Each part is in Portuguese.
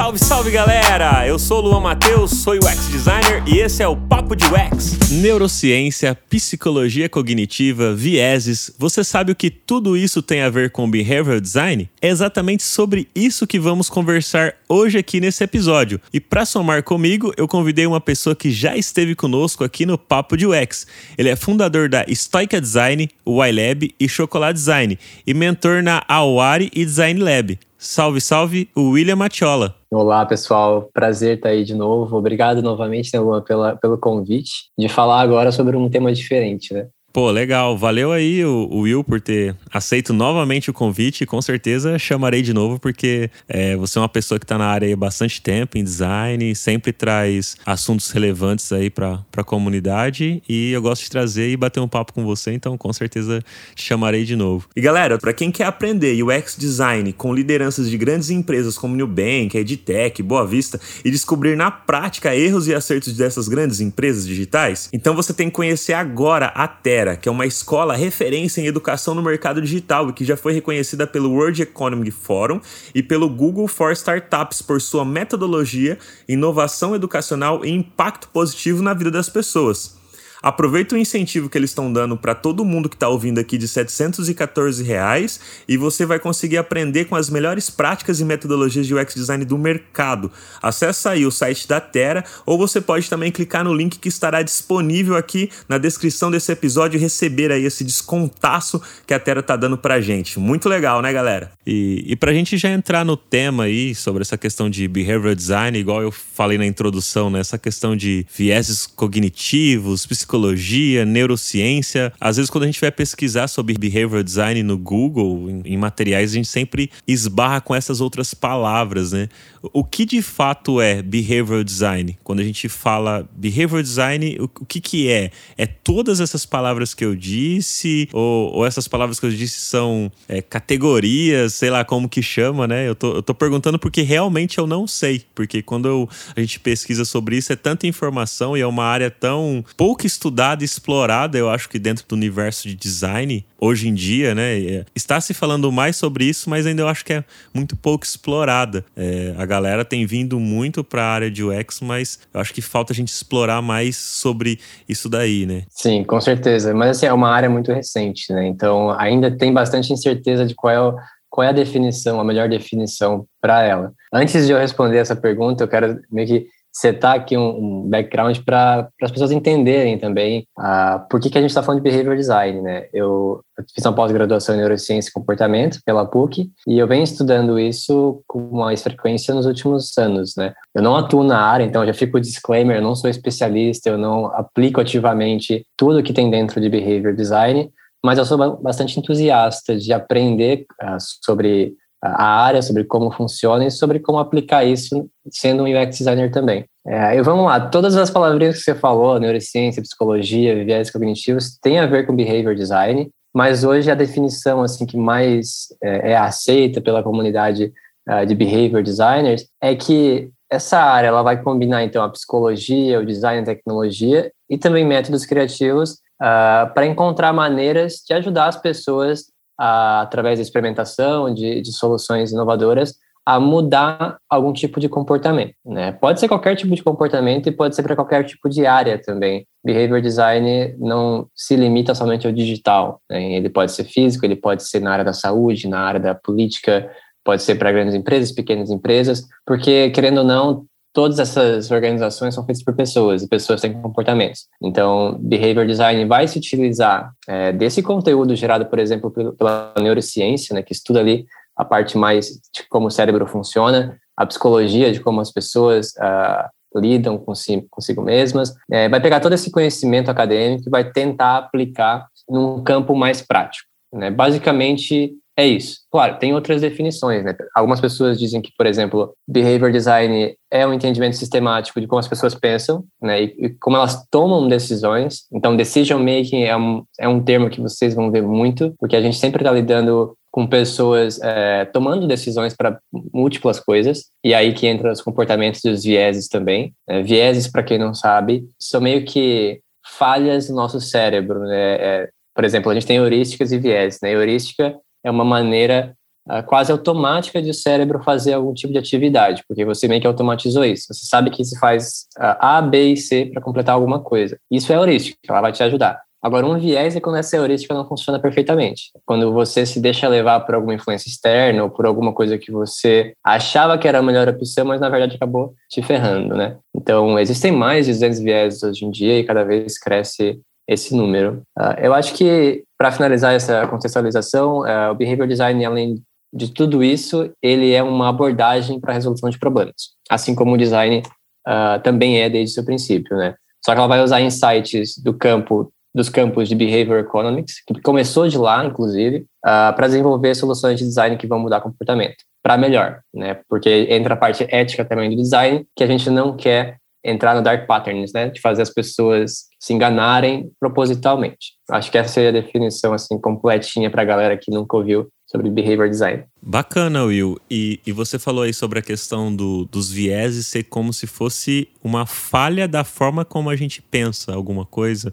Salve, salve galera! Eu sou o Luan Matheus, sou UX designer e esse é o Papo de UX. Neurociência, psicologia cognitiva, vieses, você sabe o que tudo isso tem a ver com behavioral design? É exatamente sobre isso que vamos conversar hoje aqui nesse episódio. E para somar comigo, eu convidei uma pessoa que já esteve conosco aqui no Papo de UX. Ele é fundador da Stoica Design, o iLab e Chocolate Design e mentor na Awari e Design Lab. Salve, salve, o William Matiola. Olá, pessoal. Prazer estar aí de novo. Obrigado novamente, né, Luan, pela, pelo convite de falar agora sobre um tema diferente, né? Pô, legal. Valeu aí o, o, Will por ter aceito novamente o convite. Com certeza chamarei de novo, porque é, você é uma pessoa que está na área há bastante tempo, em design, sempre traz assuntos relevantes aí para a comunidade. E eu gosto de trazer e bater um papo com você, então com certeza te chamarei de novo. E galera, para quem quer aprender UX design com lideranças de grandes empresas como Nubank, EdTech, Boa Vista e descobrir na prática erros e acertos dessas grandes empresas digitais, então você tem que conhecer agora a Terra que é uma escola referência em educação no mercado digital e que já foi reconhecida pelo World Economic Forum e pelo Google for Startups por sua metodologia, inovação educacional e impacto positivo na vida das pessoas. Aproveita o incentivo que eles estão dando para todo mundo que está ouvindo aqui de 714 reais e você vai conseguir aprender com as melhores práticas e metodologias de UX design do mercado. Acesse aí o site da Terra ou você pode também clicar no link que estará disponível aqui na descrição desse episódio e receber aí esse descontaço que a Terra está dando para gente. Muito legal, né, galera? E, e para a gente já entrar no tema aí sobre essa questão de behavioral design, igual eu falei na introdução, né, essa questão de vieses cognitivos, psicológicos psicologia, neurociência. Às vezes, quando a gente vai pesquisar sobre behavioral design no Google, em, materiais, a gente sempre esbarra com essas outras palavras, né? O que de fato é behavioral design? Quando a gente fala behavioral design, o, o que, que é? É todas essas palavras que eu disse? Ou, ou essas palavras que eu disse são é, categorias, sei lá como que chama, né? Eu tô, eu tô perguntando porque realmente eu não sei. Porque quando eu, a gente pesquisa sobre isso, é tanta informação e é uma área tão pouco estudada e explorada, eu acho que dentro do universo de design, hoje em dia, né? É, está se falando mais sobre isso, mas ainda eu acho que é muito pouco explorada. É, a galera tem vindo muito para a área de UX, mas eu acho que falta a gente explorar mais sobre isso daí, né? Sim, com certeza. Mas assim, é uma área muito recente, né? Então ainda tem bastante incerteza de qual é o qual é a definição, a melhor definição para ela. Antes de eu responder essa pergunta, eu quero meio que setar aqui um, um background para as pessoas entenderem também uh, por que, que a gente está falando de behavior design, né? Eu, eu fiz uma pós-graduação em neurociência e comportamento pela PUC e eu venho estudando isso com mais frequência nos últimos anos, né? Eu não atuo na área, então já fico o disclaimer, eu não sou especialista, eu não aplico ativamente tudo que tem dentro de behavior design, mas eu sou bastante entusiasta de aprender uh, sobre a área, sobre como funciona e sobre como aplicar isso sendo um UX designer também. É, e vamos lá, todas as palavrinhas que você falou, neurociência, psicologia, viés cognitivos, tem a ver com behavior design, mas hoje a definição assim que mais é, é aceita pela comunidade uh, de behavior designers é que essa área ela vai combinar então a psicologia, o design, a tecnologia e também métodos criativos uh, para encontrar maneiras de ajudar as pessoas a, através da experimentação de, de soluções inovadoras, a mudar algum tipo de comportamento. Né? Pode ser qualquer tipo de comportamento e pode ser para qualquer tipo de área também. Behavior design não se limita somente ao digital. Né? Ele pode ser físico, ele pode ser na área da saúde, na área da política, pode ser para grandes empresas, pequenas empresas, porque, querendo ou não, todas essas organizações são feitas por pessoas e pessoas têm comportamentos. Então, behavior design vai se utilizar é, desse conteúdo gerado, por exemplo, pela neurociência, né, que estuda ali a parte mais de como o cérebro funciona, a psicologia de como as pessoas uh, lidam consigo, consigo mesmas, é, vai pegar todo esse conhecimento acadêmico e vai tentar aplicar num campo mais prático. Né? Basicamente, é isso. Claro, tem outras definições, né? Algumas pessoas dizem que, por exemplo, behavior design é um entendimento sistemático de como as pessoas pensam, né? E, e como elas tomam decisões. Então, decision making é um, é um termo que vocês vão ver muito, porque a gente sempre está lidando com pessoas é, tomando decisões para múltiplas coisas, e aí que entra os comportamentos e os vieses também. É, vieses, para quem não sabe, são meio que falhas no nosso cérebro, né? É, por exemplo, a gente tem heurísticas e vieses, né? Heurística é uma maneira uh, quase automática de o cérebro fazer algum tipo de atividade, porque você meio que automatizou isso. Você sabe que se faz uh, A, B e C para completar alguma coisa. Isso é heurística, ela vai te ajudar. Agora, um viés é quando essa heurística não funciona perfeitamente. Quando você se deixa levar por alguma influência externa ou por alguma coisa que você achava que era a melhor opção, mas na verdade acabou te ferrando, né? Então, existem mais de 200 viés hoje em dia e cada vez cresce esse número. Uh, eu acho que, para finalizar essa contextualização, uh, o behavior design, além de tudo isso, ele é uma abordagem para a resolução de problemas, assim como o design uh, também é desde seu princípio, né? Só que ela vai usar insights do campo dos campos de Behavior Economics, que começou de lá, inclusive, uh, para desenvolver soluções de design que vão mudar comportamento para melhor, né? Porque entra a parte ética também do design, que a gente não quer entrar no dark patterns, né? De fazer as pessoas se enganarem propositalmente. Acho que essa seria a definição assim completinha para a galera que nunca ouviu sobre behavior design. Bacana, Will. E, e você falou aí sobre a questão do, dos vieses ser como se fosse uma falha da forma como a gente pensa alguma coisa.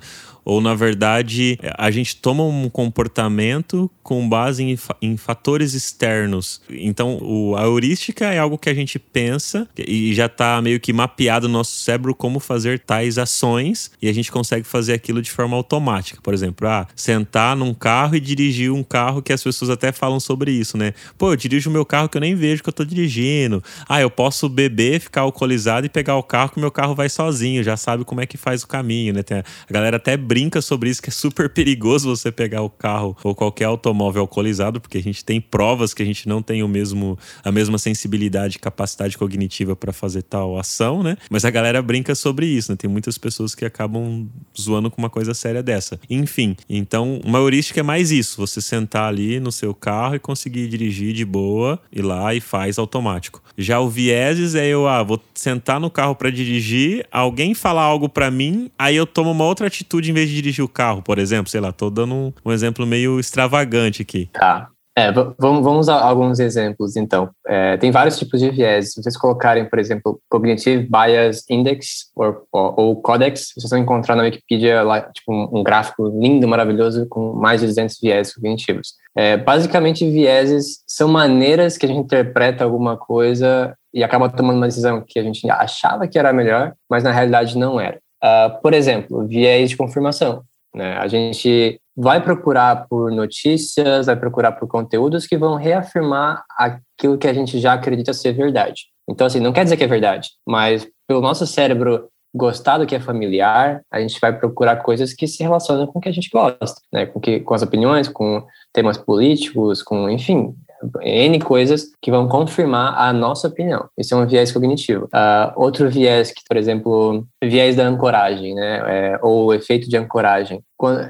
Ou, na verdade, a gente toma um comportamento com base em, em fatores externos. Então, o, a heurística é algo que a gente pensa e já está meio que mapeado no nosso cérebro como fazer tais ações e a gente consegue fazer aquilo de forma automática. Por exemplo, ah, sentar num carro e dirigir um carro que as pessoas até falam sobre isso, né? Pô, eu dirijo o meu carro que eu nem vejo que eu tô dirigindo. Ah, eu posso beber, ficar alcoolizado e pegar o carro que o meu carro vai sozinho, já sabe como é que faz o caminho, né? Tem, a galera até brinca sobre isso, que é super perigoso você pegar o carro ou qualquer automóvel alcoolizado, porque a gente tem provas que a gente não tem o mesmo, a mesma sensibilidade e capacidade cognitiva para fazer tal ação, né? Mas a galera brinca sobre isso, né? Tem muitas pessoas que acabam zoando com uma coisa séria dessa. Enfim, então uma heurística é mais isso, você sentar ali no seu carro e conseguir dirigir de boa, ir lá e faz automático. Já o vieses é eu, ah, vou sentar no carro para dirigir, alguém falar algo para mim, aí eu tomo uma outra atitude em vez de dirigir o carro, por exemplo, sei lá, tô dando um, um exemplo meio extravagante aqui. Tá. É, vamos, vamos usar alguns exemplos, então. É, tem vários tipos de viés. Se vocês colocarem, por exemplo, Cognitive Bias Index ou, ou, ou Codex, vocês vão encontrar na Wikipedia lá, tipo, um, um, gráfico lindo, maravilhoso, com mais de 200 viés cognitivos. É, basicamente, vieses são maneiras que a gente interpreta alguma coisa e acaba tomando uma decisão que a gente achava que era melhor, mas na realidade não era. Uh, por exemplo, viés de confirmação. Né? A gente vai procurar por notícias, vai procurar por conteúdos que vão reafirmar aquilo que a gente já acredita ser verdade. Então, assim, não quer dizer que é verdade, mas pelo nosso cérebro gostar do que é familiar, a gente vai procurar coisas que se relacionam com o que a gente gosta, né? Com, que, com as opiniões, com temas políticos, com, enfim, N coisas que vão confirmar a nossa opinião. Isso é um viés cognitivo. Uh, outro viés, que, por exemplo, viés da ancoragem, né? É, ou efeito de ancoragem.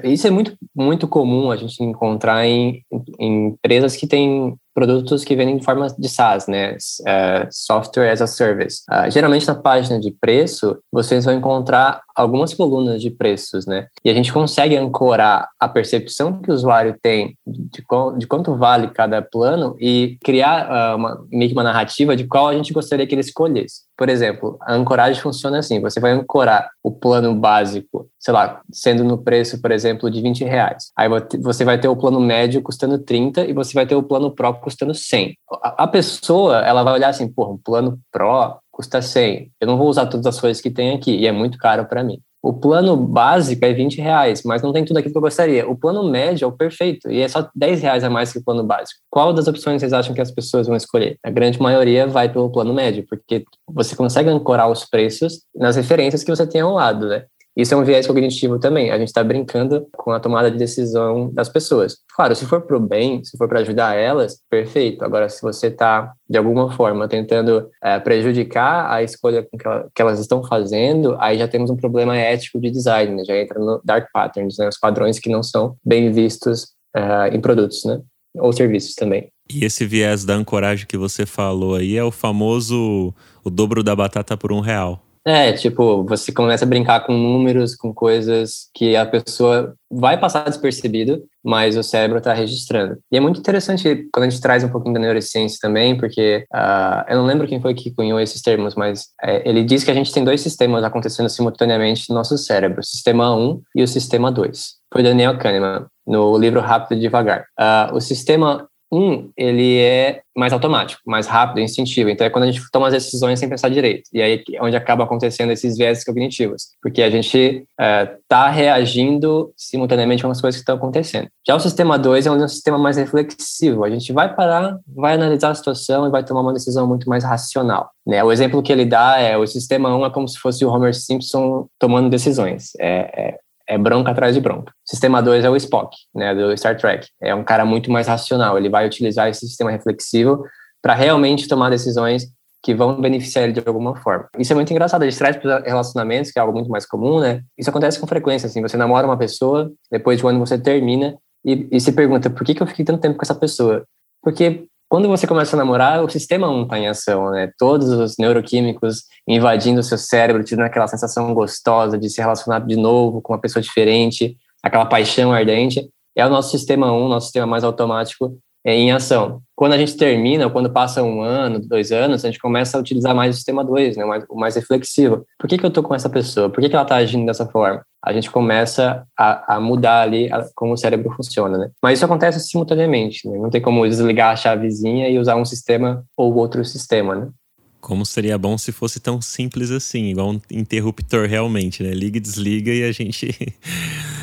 Isso é muito, muito comum a gente encontrar em, em empresas que têm produtos que vendem em forma de SaaS, né? Uh, software as a Service. Uh, geralmente na página de preço, vocês vão encontrar algumas colunas de preços, né? E a gente consegue ancorar a percepção que o usuário tem de, de quanto vale cada plano e criar uh, uma, meio que uma narrativa de qual a gente gostaria que ele escolhesse. Por exemplo, a ancoragem funciona assim: você vai ancorar o plano básico, sei lá, sendo no preço, por exemplo, de 20 reais. Aí você vai ter o plano médio custando 30 e você vai ter o plano Pro custando 100. A pessoa, ela vai olhar assim, pô, um plano Pro custa 100. Eu não vou usar todas as coisas que tem aqui e é muito caro para mim. O plano básico é 20 reais, mas não tem tudo aquilo que eu gostaria. O plano médio é o perfeito e é só 10 reais a mais que o plano básico. Qual das opções vocês acham que as pessoas vão escolher? A grande maioria vai pelo plano médio, porque você consegue ancorar os preços nas referências que você tem ao lado, né? Isso é um viés cognitivo também. A gente está brincando com a tomada de decisão das pessoas. Claro, se for para o bem, se for para ajudar elas, perfeito. Agora, se você está, de alguma forma, tentando é, prejudicar a escolha que elas estão fazendo, aí já temos um problema ético de design, né? já entra no dark patterns, né? os padrões que não são bem vistos é, em produtos né? ou serviços também. E esse viés da ancoragem que você falou aí é o famoso o dobro da batata por um real. É, tipo, você começa a brincar com números, com coisas que a pessoa vai passar despercebido, mas o cérebro está registrando. E é muito interessante quando a gente traz um pouquinho da neurociência também, porque uh, eu não lembro quem foi que cunhou esses termos, mas é, ele diz que a gente tem dois sistemas acontecendo simultaneamente no nosso cérebro, o sistema 1 e o sistema 2. Foi Daniel Kahneman, no livro Rápido e Devagar. Uh, o sistema Um, ele é mais automático, mais rápido, instintivo. Então é quando a gente toma as decisões sem pensar direito. E aí é onde acaba acontecendo esses viés cognitivos, porque a gente está é, reagindo simultaneamente com as coisas que estão acontecendo. Já o sistema 2 é um sistema mais reflexivo. A gente vai parar, vai analisar a situação e vai tomar uma decisão muito mais racional. Né? O exemplo que ele dá é o sistema 1 um é como se fosse o Homer Simpson tomando decisões. É, é é bronca atrás de bronca. Sistema 2 é o Spock, né, do Star Trek. É um cara muito mais racional, ele vai utilizar esse sistema reflexivo para realmente tomar decisões que vão beneficiar ele de alguma forma. Isso é muito engraçado, a gente traz para relacionamentos, que é algo muito mais comum, né? Isso acontece com frequência, assim, você namora uma pessoa, depois de um ano você termina e, e se pergunta, por que, que eu fiquei tanto tempo com essa pessoa? Porque quando você começa a namorar, o sistema 1 está em ação, né? Todos os neuroquímicos invadindo o seu cérebro, te dando aquela sensação gostosa de se relacionar de novo com uma pessoa diferente, aquela paixão ardente. É o nosso sistema 1, nosso sistema mais automático, em ação. Quando a gente termina, quando passa um ano, dois anos, a gente começa a utilizar mais o sistema 2, né, o, mais, o mais reflexivo. Por que, que eu estou com essa pessoa? Por que, que ela está agindo dessa forma? A gente começa a, a mudar ali a, como o cérebro funciona, né? Mas isso acontece simultaneamente, né? Não tem como desligar a chavezinha e usar um sistema ou outro sistema, né? Como seria bom se fosse tão simples assim, igual um interruptor realmente, né? Liga e desliga e a gente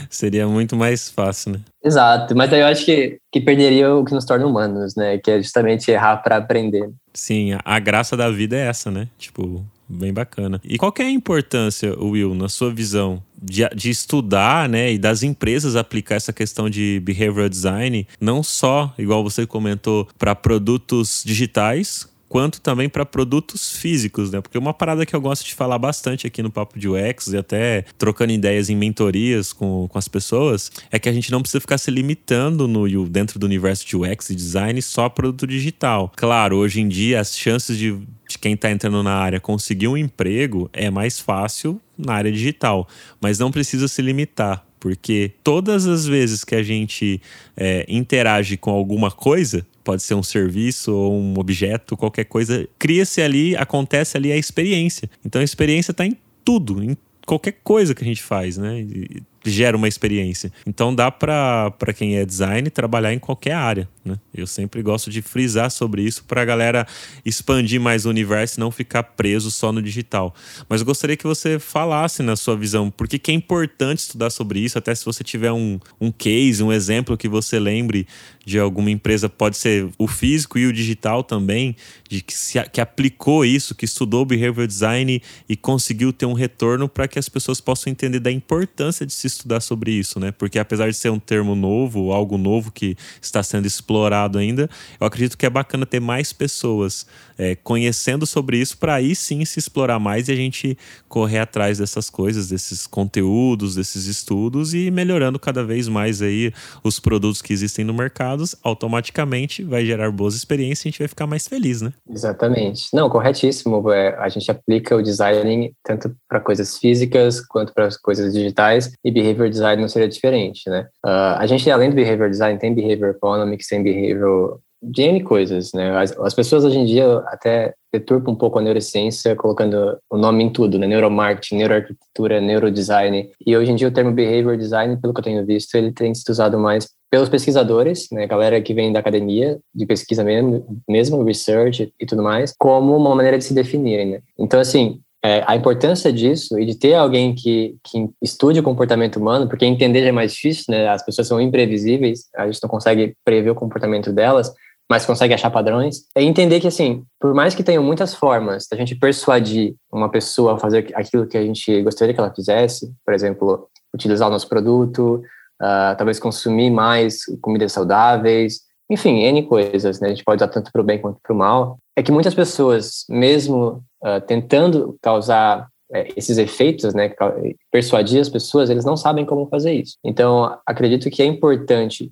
seria muito mais fácil, né? Exato, mas aí eu acho que, que perderia o que nos torna humanos, né? Que é justamente errar para aprender. Sim, a, a graça da vida é essa, né? Tipo, bem bacana. E qual é a importância, Will, na sua visão, de, de, estudar, né, e das empresas aplicar essa questão de behavioral design, não só, igual você comentou, para produtos digitais, quanto também para produtos físicos, né? Porque uma parada que eu gosto de falar bastante aqui no Papo de UX e até trocando ideias em mentorias com, com as pessoas é que a gente não precisa ficar se limitando no dentro do universo de UX e design só produto digital. Claro, hoje em dia as chances de, de quem está entrando na área conseguir um emprego é mais fácil na área digital, mas não precisa se limitar porque todas as vezes que a gente é, interage com alguma coisa, pode ser um serviço ou um objeto, qualquer coisa, cria-se ali, acontece ali a experiência. Então a experiência está em tudo, em qualquer coisa que a gente faz, né? E gera uma experiência. Então dá para quem é design trabalhar em qualquer área, né? Eu sempre gosto de frisar sobre isso para a galera expandir mais o universo e não ficar preso só no digital. Mas eu gostaria que você falasse na sua visão, por que é importante estudar sobre isso, até se você tiver um, um case, um exemplo que você lembre de alguma empresa, pode ser o físico e o digital também, de que, se, que aplicou isso, que estudou behavioral design e conseguiu ter um retorno para que as pessoas possam entender da importância de se estudar sobre isso, né? Porque apesar de ser um termo novo, algo novo que está sendo explorado ainda, eu acredito que é bacana ter mais pessoas é, conhecendo sobre isso para aí sim se explorar mais e a gente correr atrás dessas coisas, desses conteúdos, desses estudos e melhorando cada vez mais aí os produtos que existem no mercado, automaticamente vai gerar boas experiências e a gente vai ficar mais feliz, né? Exatamente. Não, corretíssimo. É, a gente aplica o design tanto para coisas físicas quanto para coisas digitais e behavior design não seria diferente, né? Uh, a gente, além do behavior design, tem behavior economics, tem behavior de N coisas, né? As, as, pessoas hoje em dia até deturpam um pouco a neurociência colocando o nome em tudo, né? Neuromarketing, neuroarquitetura, neurodesign. E hoje em dia o termo behavior design, pelo que eu tenho visto, ele tem sido usado mais pelos pesquisadores, né? Galera que vem da academia, de pesquisa mesmo, mesmo research e tudo mais, como uma maneira de se definirem, né? Então, assim, é, a importância disso e de ter alguém que, que estude o comportamento humano, porque entender já é mais difícil, né? As pessoas são imprevisíveis, a gente não consegue prever o comportamento delas, mas consegue achar padrões. É entender que, assim, por mais que tenham muitas formas da gente persuadir uma pessoa a fazer aquilo que a gente gostaria que ela fizesse, por exemplo, utilizar o nosso produto, uh, talvez consumir mais comidas saudáveis, enfim, N coisas, né? A gente pode usar tanto para o bem quanto para o mal. É que muitas pessoas, mesmo uh, tentando causar é, esses efeitos, né, persuadir as pessoas, eles não sabem como fazer isso. Então, acredito que é importante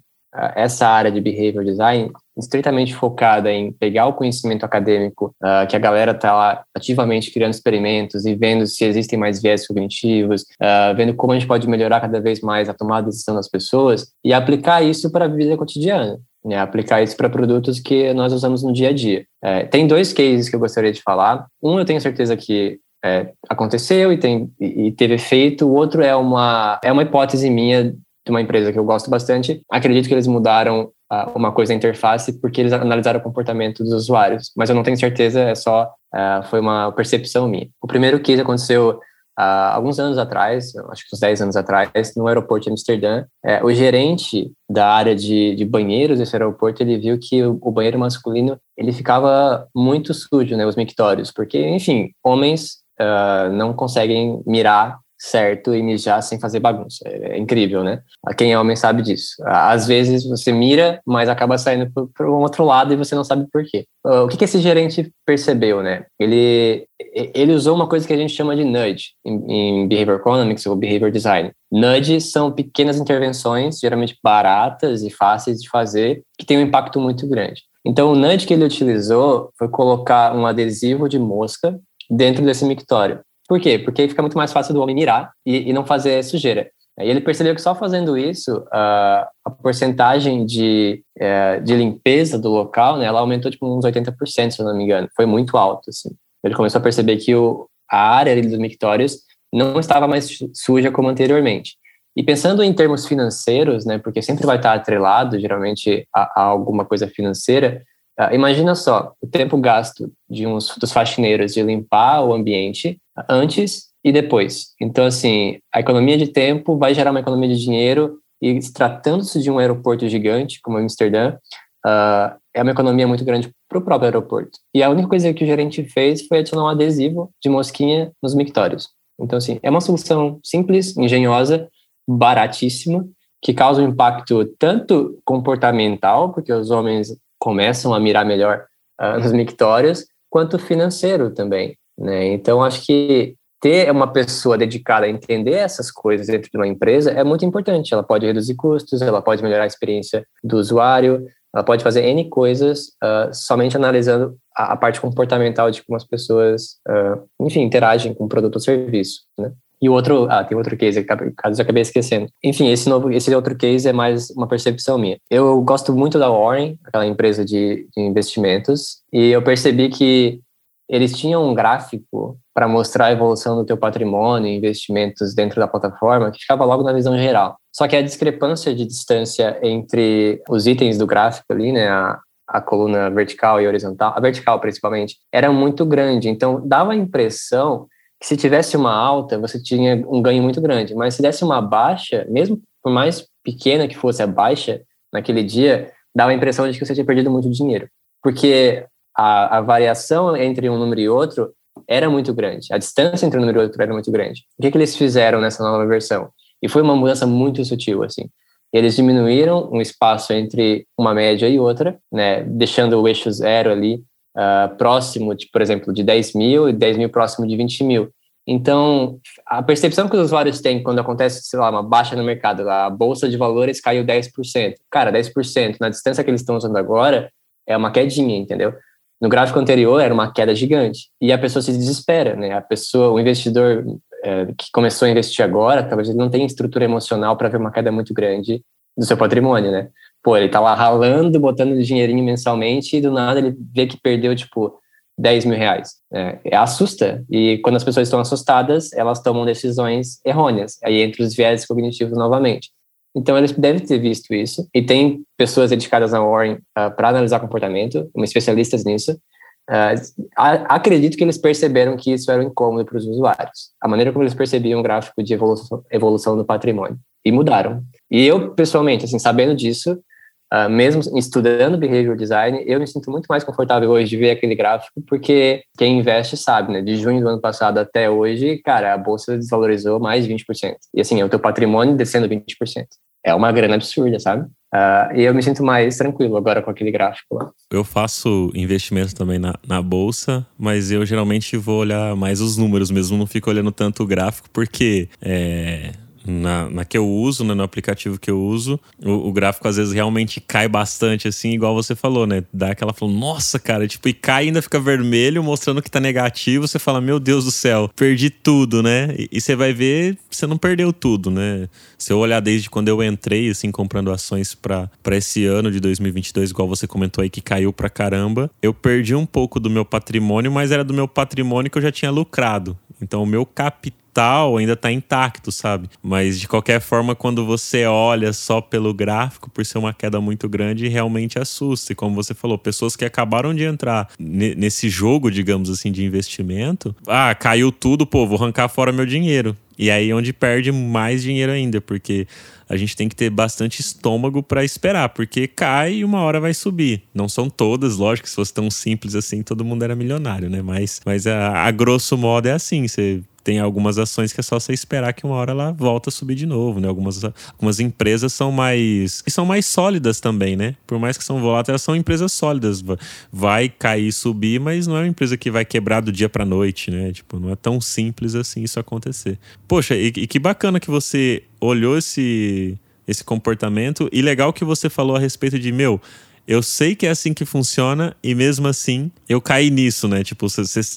essa área de behavior design estritamente focada em pegar o conhecimento acadêmico, uh, que a galera está lá ativamente criando experimentos e vendo se existem mais viés cognitivos, uh, vendo como a gente pode melhorar cada vez mais a tomada de decisão das pessoas e aplicar isso para a vida cotidiana. Né, aplicar isso para produtos que nós usamos no dia a dia. É, tem dois cases que eu gostaria de falar. Um, eu tenho certeza que é, aconteceu e, tem, e teve efeito. O outro é uma, é uma hipótese minha de uma empresa que eu gosto bastante. Acredito que eles mudaram uma coisa na interface porque eles analisaram o comportamento dos usuários, mas eu não tenho certeza, é só uh, foi uma percepção minha. O primeiro case aconteceu há alguns anos atrás, acho que uns 10 anos atrás, no aeroporto de Amsterdã, é, o gerente da área de, de, banheiros desse aeroporto, ele viu que o, o, banheiro masculino, ele ficava muito sujo, né, os mictórios, porque, enfim, homens uh, não conseguem mirar certo e mijar sem fazer bagunça. É, é incrível, né? Quem é homem sabe disso. Às vezes você mira, mas acaba saindo para um outro lado e você não sabe por quê. O que, que esse gerente percebeu, né? Ele, ele usou uma coisa que a gente chama de nudge em, em Behavior Economics ou Behavior Design. Nudge são pequenas intervenções, geralmente baratas e fáceis de fazer, que têm um impacto muito grande. Então, o nudge que ele utilizou foi colocar um adesivo de mosca dentro desse mictório. Por quê? Porque fica muito mais fácil do homem mirar e, e não fazer sujeira. E ele percebeu que só fazendo isso, uh, a porcentagem de, uh, de limpeza do local, né, ela aumentou tipo uns 80%, se eu não me engano. Foi muito alto, assim. Ele começou a perceber que o, a área dos mictórios não estava mais suja como anteriormente. E pensando em termos financeiros, né, porque sempre vai estar atrelado, geralmente, a, a alguma coisa financeira, uh, imagina só, o tempo gasto de uns dos faxineiros de limpar o ambiente antes e depois. Então, assim, a economia de tempo vai gerar uma economia de dinheiro e tratando-se de um aeroporto gigante como Amsterdã, uh, é uma economia muito grande para o próprio aeroporto. E a única coisa que o gerente fez foi adicionar um adesivo de mosquinha nos mictórios. Então, assim, é uma solução simples, engenhosa, baratíssima, que causa um impacto tanto comportamental, porque os homens começam a mirar melhor uh, nos mictórios, quanto financeiro também. Né? Então, acho que ter uma pessoa dedicada a entender essas coisas dentro de uma empresa é muito importante. Ela pode reduzir custos, ela pode melhorar a experiência do usuário, ela pode fazer N coisas uh, somente analisando a, a, parte comportamental de como as pessoas, uh, enfim, interagem com o produto ou serviço, né? E outro, ah, tem outro case, caso eu acabei esquecendo. Enfim, esse novo, esse outro case é mais uma percepção minha. Eu gosto muito da Warren, aquela empresa de, de investimentos, e eu percebi que eles tinham um gráfico para mostrar a evolução do teu patrimônio, investimentos dentro da plataforma, que ficava logo na visão geral. Só que a discrepância de distância entre os itens do gráfico ali, né, a, a coluna vertical e horizontal, a vertical principalmente, era muito grande. Então, dava a impressão que se tivesse uma alta, você tinha um ganho muito grande. Mas se desse uma baixa, mesmo por mais pequena que fosse a baixa naquele dia, dava a impressão de que você tinha perdido muito dinheiro. Porque a, a variação entre um número e outro era muito grande. A distância entre um número e outro era muito grande. O que, que eles fizeram nessa nova versão? E foi uma mudança muito sutil, assim. Eles diminuíram um espaço entre uma média e outra, né, deixando o eixo zero ali uh, próximo, de, por exemplo, de 10 mil e 10 mil próximo de 20 mil. Então, a percepção que os usuários têm quando acontece, sei lá, uma baixa no mercado, a bolsa de valores caiu 10%. Cara, 10% na distância que eles estão usando agora é uma quedinha, entendeu? No gráfico anterior era uma queda gigante e a pessoa se desespera, né? A pessoa, o investidor é, que começou a investir agora, talvez ele não tenha estrutura emocional para ver uma queda muito grande do seu patrimônio, né? Pô, ele tá lá ralando, botando dinheirinho mensalmente e do nada ele vê que perdeu, tipo, 10 mil reais. Né? É, assusta. E quando as pessoas estão assustadas, elas tomam decisões errôneas. Aí entra os viés cognitivos novamente. Então, eles devem ter visto isso. E tem pessoas dedicadas na Warren uh, para analisar comportamento, especialistas nisso. Uh, acredito que eles perceberam que isso era um incômodo para os usuários. A maneira como eles percebiam o gráfico de evolução, evolução do patrimônio. E mudaram. E eu, pessoalmente, assim, sabendo disso, uh, mesmo estudando behavior design, eu me sinto muito mais confortável hoje de ver aquele gráfico, porque quem investe sabe, né? De junho do ano passado até hoje, cara, a bolsa desvalorizou mais de 20%. E assim, é o teu patrimônio descendo 20% é uma grana absurda, sabe? Uh, e eu me sinto mais tranquilo agora com aquele gráfico lá. Eu faço investimentos também na, na bolsa, mas eu geralmente vou olhar mais os números mesmo, não fico olhando tanto o gráfico, porque é, na, na que eu uso, né, no aplicativo que eu uso, o, o, gráfico às vezes realmente cai bastante, assim, igual você falou, né? Dá aquela falou, nossa, cara, tipo, e cai ainda fica vermelho, mostrando que tá negativo. Você fala, meu Deus do céu, perdi tudo, né? E, e você vai ver, você não perdeu tudo, né? Se eu olhar desde quando eu entrei, assim, comprando ações para esse ano de 2022, igual você comentou aí que caiu pra caramba, eu perdi um pouco do meu patrimônio, mas era do meu patrimônio que eu já tinha lucrado. Então, o meu capital total ainda tá intacto, sabe? Mas de qualquer forma, quando você olha só pelo gráfico, por ser uma queda muito grande, realmente assusta. E como você falou, pessoas que acabaram de entrar nesse jogo, digamos assim, de investimento, ah, caiu tudo, pô, vou arrancar fora meu dinheiro. E aí é onde perde mais dinheiro ainda, porque a gente tem que ter bastante estômago para esperar, porque cai e uma hora vai subir. Não são todas, lógico, se fosse tão simples assim, todo mundo era milionário, né? Mas, mas a, a grosso modo é assim, você tem algumas ações que é só você esperar que uma hora ela volta a subir de novo, né? Algumas, algumas empresas são mais e são mais sólidas também, né? Por mais que são voláteis, elas são empresas sólidas. Vai cair subir, mas não é uma empresa que vai quebrar do dia para noite, né? Tipo, não é tão simples assim isso acontecer. Poxa, e, e que bacana que você olhou esse esse comportamento e legal que você falou a respeito de meu, eu sei que é assim que funciona e mesmo assim eu caí nisso, né? Tipo,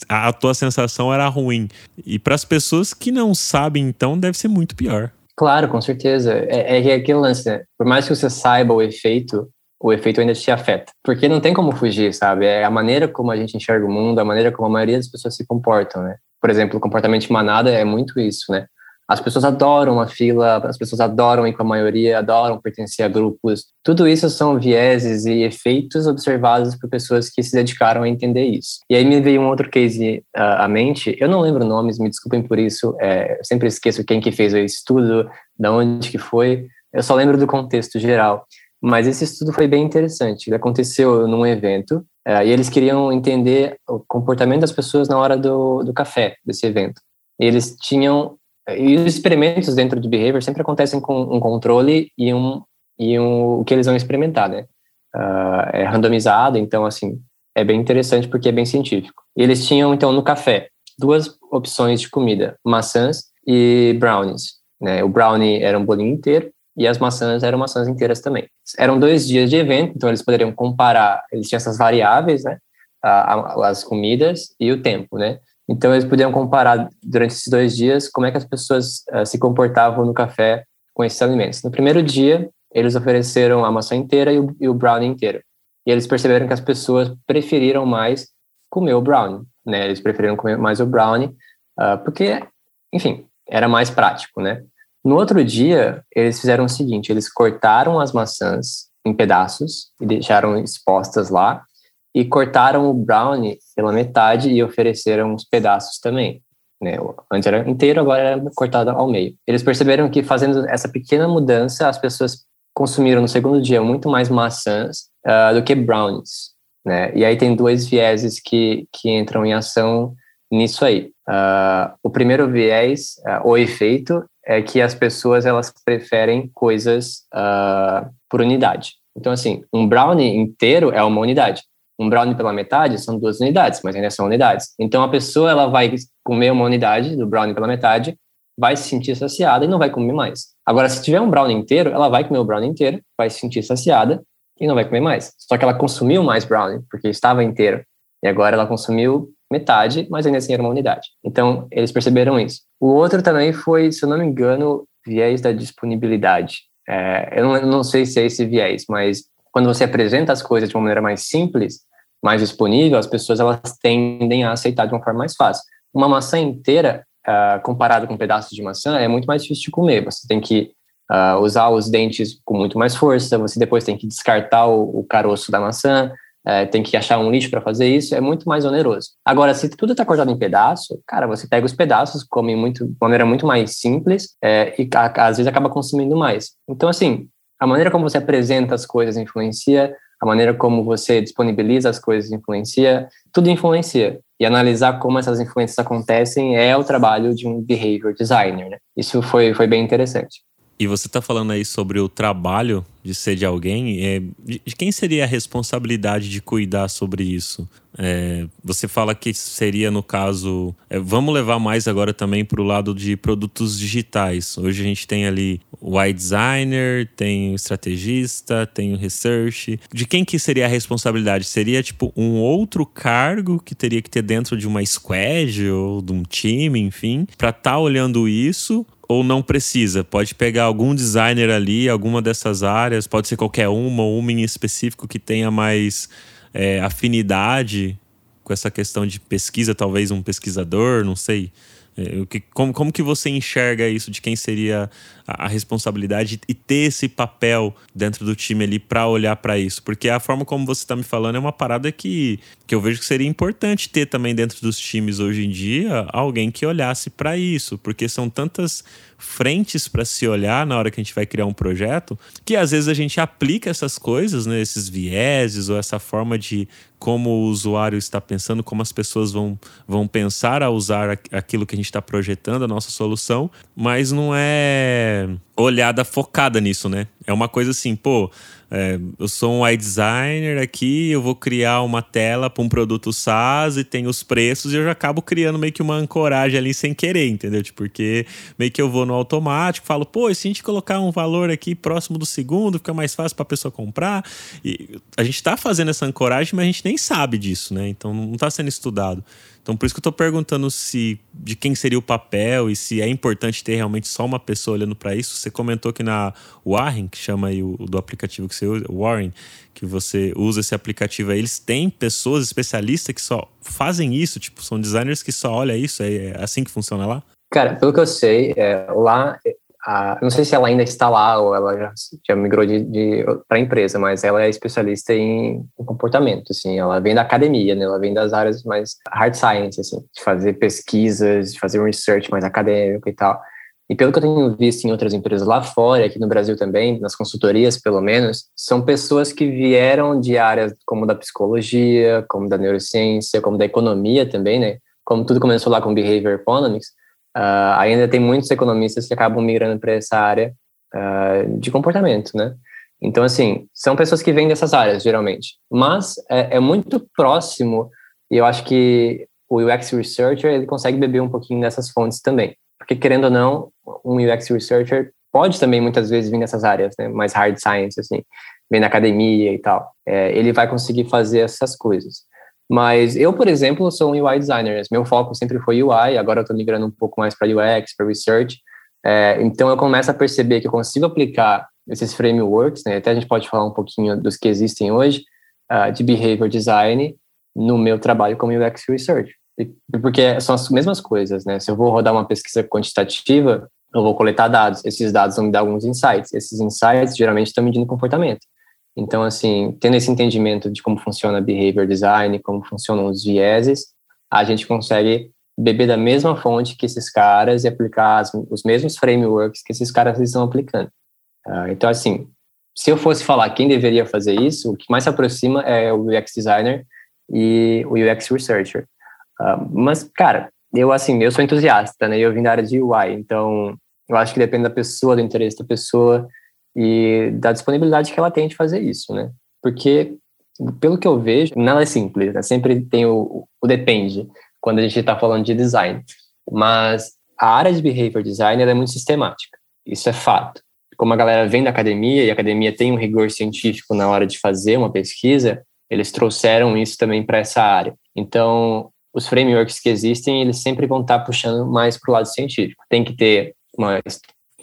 a tua sensação era ruim. E para as pessoas que não sabem, então, deve ser muito pior. Claro, com certeza. É, é, é aquele lance, né? Por mais que você saiba o efeito, o efeito ainda te afeta. Porque não tem como fugir, sabe? É a maneira como a gente enxerga o mundo, a maneira como a maioria das pessoas se comportam, né? Por exemplo, o comportamento de manada é muito isso, né? As pessoas adoram a fila, as pessoas adoram ir com a maioria, adoram pertencer a grupos. Tudo isso são vieses e efeitos observados por pessoas que se dedicaram a entender isso. E aí me veio um outro case uh, à mente. Eu não lembro nomes, me desculpem por isso. É, eu sempre esqueço quem que fez o estudo, de onde que foi. Eu só lembro do contexto geral. Mas esse estudo foi bem interessante. Ele aconteceu num evento uh, e eles queriam entender o comportamento das pessoas na hora do, do café desse evento. Eles tinham e os experimentos dentro de behavior sempre acontecem com um controle e um e um, o que eles vão experimentar, né? Uh, é randomizado, então assim é bem interessante porque é bem científico. E eles tinham então no café duas opções de comida: maçãs e brownies. Né? O brownie era um bolinho inteiro e as maçãs eram maçãs inteiras também. Eram dois dias de evento, então eles poderiam comparar. Eles tinham essas variáveis, né? as comidas e o tempo, né? Então, eles podiam comparar durante esses dois dias como é que as pessoas uh, se comportavam no café com esses alimentos. No primeiro dia, eles ofereceram a maçã inteira e o, e o brownie inteiro. E eles perceberam que as pessoas preferiram mais comer o brownie, né? Eles preferiram comer mais o brownie, uh, porque, enfim, era mais prático, né? No outro dia, eles fizeram o seguinte: eles cortaram as maçãs em pedaços e deixaram expostas lá, e cortaram o brownie pela metade e ofereceram uns pedaços também. Né? Antes era inteiro, agora era cortado ao meio. Eles perceberam que fazendo essa pequena mudança, as pessoas consumiram no segundo dia muito mais maçãs uh, do que brownies. Né? E aí tem dois vieses que, que entram em ação nisso aí. Uh, o primeiro viés, uh, o efeito, é que as pessoas elas preferem coisas por unidade. Então, assim, um brownie inteiro é uma unidade um brownie pela metade são duas unidades, mas ainda são unidades. Então a pessoa ela vai comer uma unidade do brownie pela metade, vai se sentir saciada e não vai comer mais. Agora, se tiver um brownie inteiro, ela vai comer o brownie inteiro, vai se sentir saciada e não vai comer mais. Só que ela consumiu mais brownie porque estava inteiro e agora ela consumiu metade, mas ainda assim era uma unidade. Então eles perceberam isso. O outro também foi, se eu não me engano, viés da disponibilidade. É, eu não, não sei se é esse viés, mas quando você apresenta as coisas de uma maneira mais simples, mais disponível, as pessoas elas tendem a aceitar de uma forma mais fácil. Uma maçã inteira, uh, comparada com pedaços de maçã, é muito mais difícil de comer. Você tem que uh, usar os dentes com muito mais força, você depois tem que descartar o, o caroço da maçã, uh, tem que achar um lixo para fazer isso, é muito mais oneroso. Agora, se tudo está cortado em pedaço, cara, você pega os pedaços, come muito, de maneira muito mais simples é, e às vezes acaba consumindo mais. Então, assim, a maneira como você apresenta as coisas influencia, a maneira como você disponibiliza as coisas influencia, tudo influencia. E analisar como essas influências acontecem é o trabalho de um behavior designer. Né? Isso foi, foi bem interessante. E você está falando aí sobre o trabalho de ser de alguém. É, de, quem seria a responsabilidade de cuidar sobre isso? É, você fala que seria, no caso. É, vamos levar mais agora também para o lado de produtos digitais. Hoje a gente tem ali o designer, tem o estrategista, tem o research. De quem que seria a responsabilidade? Seria tipo um outro cargo que teria que ter dentro de uma squad ou de um time, enfim, para estar tá olhando isso? ou não precisa? Pode pegar algum designer ali, alguma dessas áreas, pode ser qualquer uma ou uma em específico que tenha mais é, afinidade com essa questão de pesquisa, talvez um pesquisador, não sei. É, como, como que você enxerga isso de quem seria a, a responsabilidade e ter esse papel dentro do time ali para olhar para isso? Porque a forma como você está me falando é uma parada que, que eu vejo que seria importante ter também dentro dos times hoje em dia alguém que olhasse para isso, porque são tantas frentes para se olhar na hora que a gente vai criar um projeto, que às vezes a gente aplica essas coisas, né, esses vieses ou essa forma de como o usuário está pensando, como as pessoas vão, vão pensar a usar aquilo que a gente está projetando, a nossa solução, mas não é olhada focada nisso, né? É uma coisa assim, pô, é, eu sou um UI designer aqui, eu vou criar uma tela para um produto SaaS e tem os preços e eu já acabo criando meio que uma ancoragem ali sem querer, entendeu? Tipo, porque meio que eu vou no automático, falo, pô, se a gente colocar um valor aqui próximo do segundo, fica mais fácil para a pessoa comprar. E a gente está fazendo essa ancoragem, mas a gente nem sabe disso, né? Então não está sendo estudado. Então, por isso que eu estou perguntando se de quem seria o papel e se é importante ter realmente só uma pessoa olhando para isso. Você comentou que na Warren, que chama aí o, do aplicativo que você usa, Warren, que você usa esse aplicativo aí, eles têm pessoas especialistas que só fazem isso, tipo, são designers que só olham isso, é, é assim que funciona lá? Cara, pelo que eu sei, é, lá a, não sei se ela ainda está lá ou ela já, já migrou de, de para a empresa, mas ela é especialista em, em, comportamento, assim, ela vem da academia, né, ela vem das áreas mais hard science, assim, de fazer pesquisas, de fazer um research mais acadêmico e tal. E pelo que eu tenho visto em outras empresas lá fora, aqui no Brasil também, nas consultorias pelo menos, são pessoas que vieram de áreas como da psicologia, como da neurociência, como da economia também, né? Como tudo começou lá com behavior economics, Uh, ainda tem muitos economistas que acabam migrando para essa área uh, de comportamento, né? Então, assim, são pessoas que vêm dessas áreas, geralmente. Mas é, é, muito próximo, e eu acho que o UX Researcher, ele consegue beber um pouquinho dessas fontes também. Porque, querendo ou não, um UX Researcher pode também, muitas vezes, vir dessas áreas, né? Mais hard science, assim, vem na academia e tal. É, ele vai conseguir fazer essas coisas. Mas eu, por exemplo, sou um UI designer. Meu foco sempre foi UI, agora eu estou migrando um pouco mais para UX, para research. É, então eu começo a perceber que eu consigo aplicar esses frameworks, né? até a gente pode falar um pouquinho dos que existem hoje, uh, de behavior design no meu trabalho como UX research. Porque são as mesmas coisas, né? Se eu vou rodar uma pesquisa quantitativa, eu vou coletar dados. Esses dados vão me dar alguns insights. Esses insights geralmente estão medindo comportamento. Então, assim, tendo esse entendimento de como funciona behavior design, como funcionam os vieses, a gente consegue beber da mesma fonte que esses caras e aplicar as, os mesmos frameworks que esses caras estão aplicando. Uh, então, assim, se eu fosse falar quem deveria fazer isso, o que mais se aproxima é o UX designer e o UX researcher. Uh, mas, cara, eu assim, eu sou entusiasta, né? Eu vim da área de UI, então eu acho que depende da pessoa, do interesse da pessoa e da disponibilidade que ela tem de fazer isso, né? Porque, pelo que eu vejo, nada é simples, né? Sempre tem o, o depende quando a gente está falando de design. Mas a área de behavior design é muito sistemática, isso é fato. Como a galera vem da academia e a academia tem um rigor científico na hora de fazer uma pesquisa, eles trouxeram isso também para essa área. Então, os frameworks que existem, eles sempre vão estar tá puxando mais para o lado científico. Tem que ter uma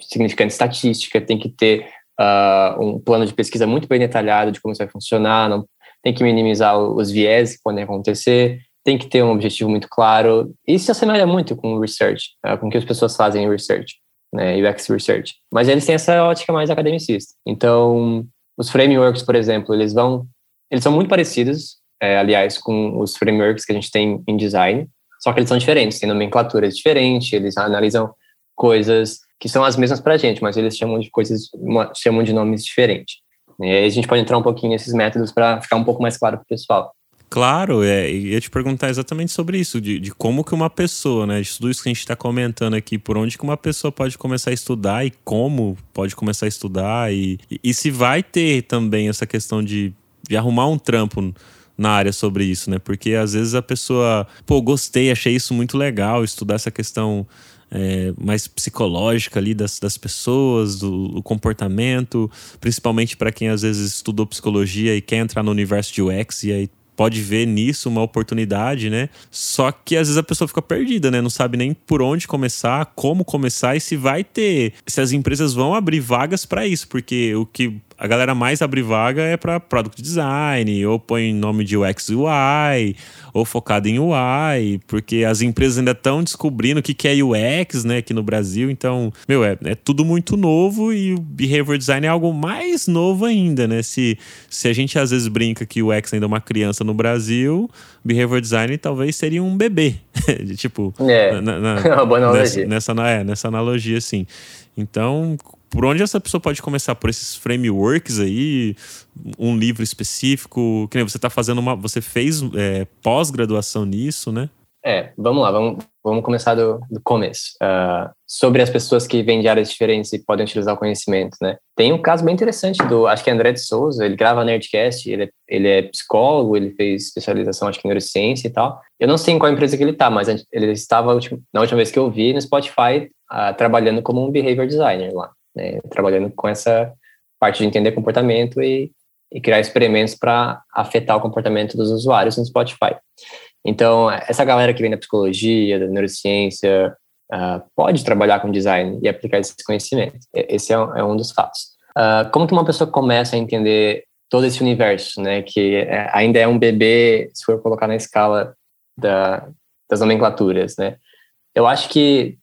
significante estatística, tem que ter uh, um plano de pesquisa muito bem detalhado de como isso vai funcionar, não, tem que minimizar os viés que podem acontecer, tem que ter um objetivo muito claro. Isso se assemelha muito com o research, uh, com o que as pessoas fazem em research, né, UX research. Mas eles têm essa ótica mais academicista. Então, os frameworks, por exemplo, eles vão, eles são muito parecidos, é, aliás, com os frameworks que a gente tem em design, só que eles são diferentes, têm nomenclaturas diferentes, eles analisam coisas que são as mesmas para a gente, mas eles chamam de coisas, chamam de nomes diferentes. E aí a gente pode entrar um pouquinho nesses métodos para ficar um pouco mais claro para o pessoal. Claro, é, ia te perguntar exatamente sobre isso, de, de como que uma pessoa, né, de tudo isso que a gente está comentando aqui, por onde que uma pessoa pode começar a estudar e como pode começar a estudar e, e, e se vai ter também essa questão de, de arrumar um trampo na área sobre isso, né? Porque às vezes a pessoa, pô, gostei, achei isso muito legal, estudar essa questão é, mais psicológica ali das, das pessoas, do, do comportamento, principalmente para quem às vezes estudou psicologia e quer entrar no universo de UX e aí pode ver nisso uma oportunidade, né? Só que às vezes a pessoa fica perdida, né? Não sabe nem por onde começar, como começar e se vai ter, se as empresas vão abrir vagas para isso, porque o que a galera mais abre vaga é para product design, ou põe nome de UX UI, ou focado em UI, porque as empresas ainda estão descobrindo o que, que é UX, né, aqui no Brasil. Então, meu, é, é tudo muito novo e o behavior design é algo mais novo ainda, né? Se, se a gente às vezes brinca que o UX ainda é uma criança no Brasil, behavior design talvez seria um bebê. tipo, é, na, na, uma boa analogia. Nessa, nessa, é, nessa analogia, assim. Então, por onde essa pessoa pode começar? Por esses frameworks aí, um livro específico? Que nem você está fazendo uma. Você fez é, pós-graduação nisso, né? É, vamos lá, vamos, vamos começar do, do começo. Uh, sobre as pessoas que vêm de áreas diferentes e podem utilizar o conhecimento, né? Tem um caso bem interessante do, acho que é André de Souza, ele grava Nerdcast, ele é, ele é psicólogo, ele fez especialização, acho que em neurociência e tal. Eu não sei em qual empresa que ele está, mas ele estava, na última vez que eu vi, no Spotify, uh, trabalhando como um behavior designer lá né, trabalhando com essa parte de entender comportamento e, e criar experimentos para afetar o comportamento dos usuários no Spotify. Então, essa galera que vem da psicologia, da neurociência, uh, pode trabalhar com design e aplicar esse conhecimento. Esse é um, é um dos fatos. Uh, como que uma pessoa começa a entender todo esse universo, né, que é, ainda é um bebê, se for colocar na escala da, das nomenclaturas, né? Eu acho que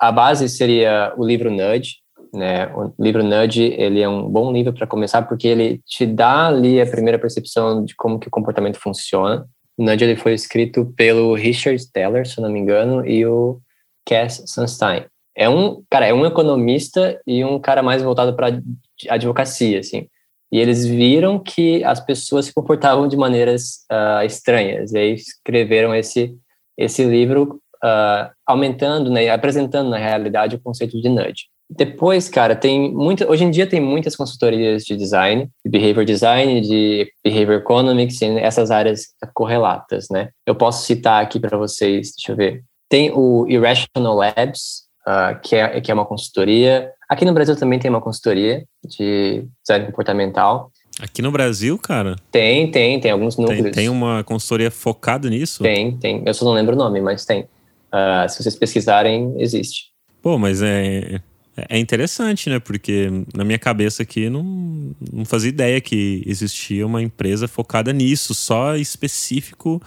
a base seria o livro Nudge, né? O livro Nudge, ele é um bom livro para começar porque ele te dá ali a primeira percepção de como que o comportamento funciona. O Nudge ele foi escrito pelo Richard Teller, se não me engano, e o Cass Sunstein. É um, cara, é um economista e um cara mais voltado para advocacia, assim. E eles viram que as pessoas se comportavam de maneiras uh, estranhas, e aí escreveram esse esse livro uh, aumentando, né, apresentando na realidade o conceito de nudge. Depois, cara, tem muita. Hoje em dia tem muitas consultorias de design, de behavior design, de behavior economics, essas áreas correlatas, né? Eu posso citar aqui para vocês, deixa eu ver. Tem o Irrational Labs, uh, que, é, que é uma consultoria. Aqui no Brasil também tem uma consultoria de design comportamental. Aqui no Brasil, cara? Tem, tem, tem alguns núcleos. Tem, tem uma consultoria focada nisso? Tem, tem. Eu só não lembro o nome, mas tem. Uh, se vocês pesquisarem, existe. Pô, mas é, é interessante, né? Porque na minha cabeça aqui não, não fazia ideia que existia uma empresa focada nisso, só específico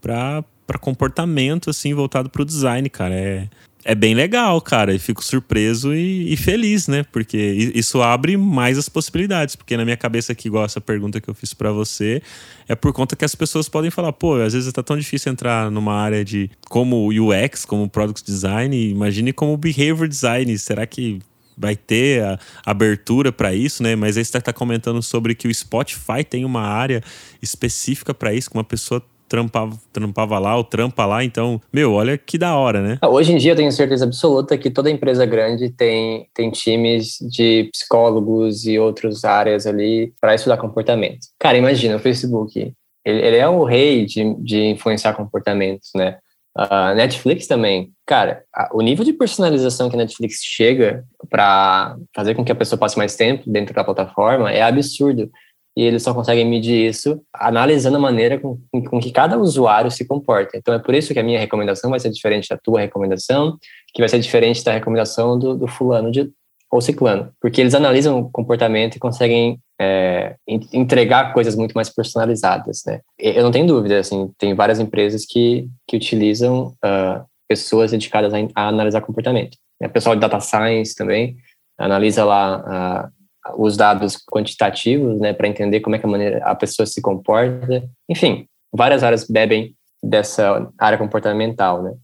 para comportamento, assim, voltado para o design, cara. É, é bem legal, cara. E fico surpreso e, e, feliz, né? Porque isso abre mais as possibilidades. Porque na minha cabeça aqui, igual essa pergunta que eu fiz para você, é por conta que as pessoas podem falar, pô, às vezes tá tão difícil entrar numa área de como UX, como Product Design, imagine como Behavior Design. Será que vai ter a abertura para isso, né? Mas aí você está comentando sobre que o Spotify tem uma área específica para isso, que uma pessoa trampava, trampava lá ou trampa lá. Então, meu, olha que da hora, né? Ah, hoje em dia eu tenho certeza absoluta que toda empresa grande tem, tem times de psicólogos e outras áreas ali para estudar comportamento. Cara, imagina, o Facebook, ele, ele é o rei de, de influenciar comportamentos, né? A Netflix também, cara, o nível de personalização que a Netflix chega para fazer com que a pessoa passe mais tempo dentro da plataforma é absurdo e eles só conseguem medir isso analisando a maneira com, com, que cada usuário se comporta. Então é por isso que a minha recomendação vai ser diferente da tua recomendação, que vai ser diferente da recomendação do, do fulano de, ou ciclano, porque eles analisam o comportamento e conseguem é, entregar coisas muito mais personalizadas, né? Eu não tenho dúvida, assim, tem várias empresas que, que utilizam uh, pessoas dedicadas a, a, analisar comportamento. O pessoal de data science também analisa lá uh, os dados quantitativos, né, para entender como é que a, maneira, a pessoa se comporta. Enfim, várias áreas bebem dessa área comportamental, né.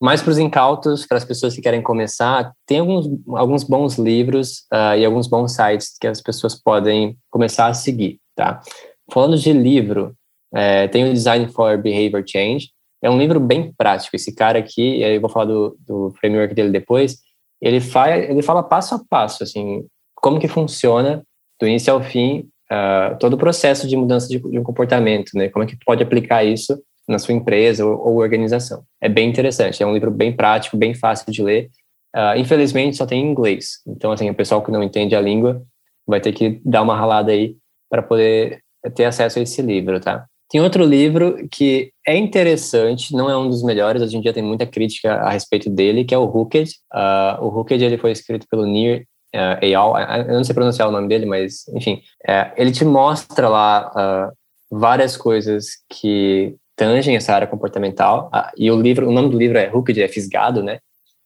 Mas para os incautos, para as pessoas que querem começar, tem alguns, alguns bons livros uh, e alguns bons sites que as pessoas podem começar a seguir, tá? Falando de livro, é, tem o Design for Behavior Change. É um livro bem prático. Esse cara aqui, eu vou falar do, do framework dele depois, ele, ele fala passo a passo, assim, como que funciona do início ao fim uh, todo o processo de mudança de, de, um comportamento, né? Como é que pode aplicar isso na sua empresa ou, ou, organização. É bem interessante, é um livro bem prático, bem fácil de ler. Uh, infelizmente só tem em inglês, então assim o pessoal que não entende a língua vai ter que dar uma ralada aí para poder ter acesso a esse livro, tá? Tem outro livro que é interessante, não é um dos melhores, hoje em dia tem muita crítica a respeito dele, que é o Hooked. Uh, o Hooked ele foi escrito pelo Nir uh, Eyal, eu não sei pronunciar o nome dele, mas enfim, é, ele te mostra lá uh, várias coisas que tangem essa área comportamental. Uh, e o livro, o nome do livro é Hooked, é fisgado, né?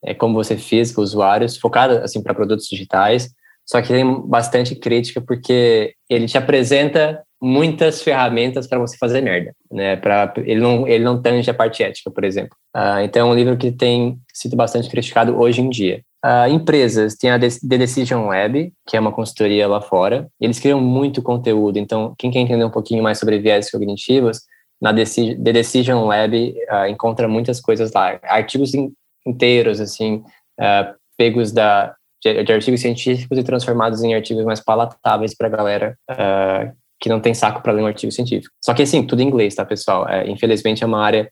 É como você com usuários, focado assim para produtos digitais. Só que tem bastante crítica porque ele te apresenta muitas ferramentas para você fazer merda, né? Para ele não ele não tange a parte ética, por exemplo. Uh, então é um livro que tem sido bastante criticado hoje em dia. Uh, empresas, tem a The Decision Lab, que é uma consultoria lá fora. Eles criam muito conteúdo, então quem quer entender um pouquinho mais sobre viés cognitivos, na The Decision Lab uh, encontra muitas coisas lá, artigos in, inteiros, assim, uh, pegos da, de, de, artigos científicos e transformados em artigos mais palatáveis para a galera que não tem saco para ler um artigo científico. Só que, assim, tudo em inglês, tá, pessoal? É, infelizmente é uma área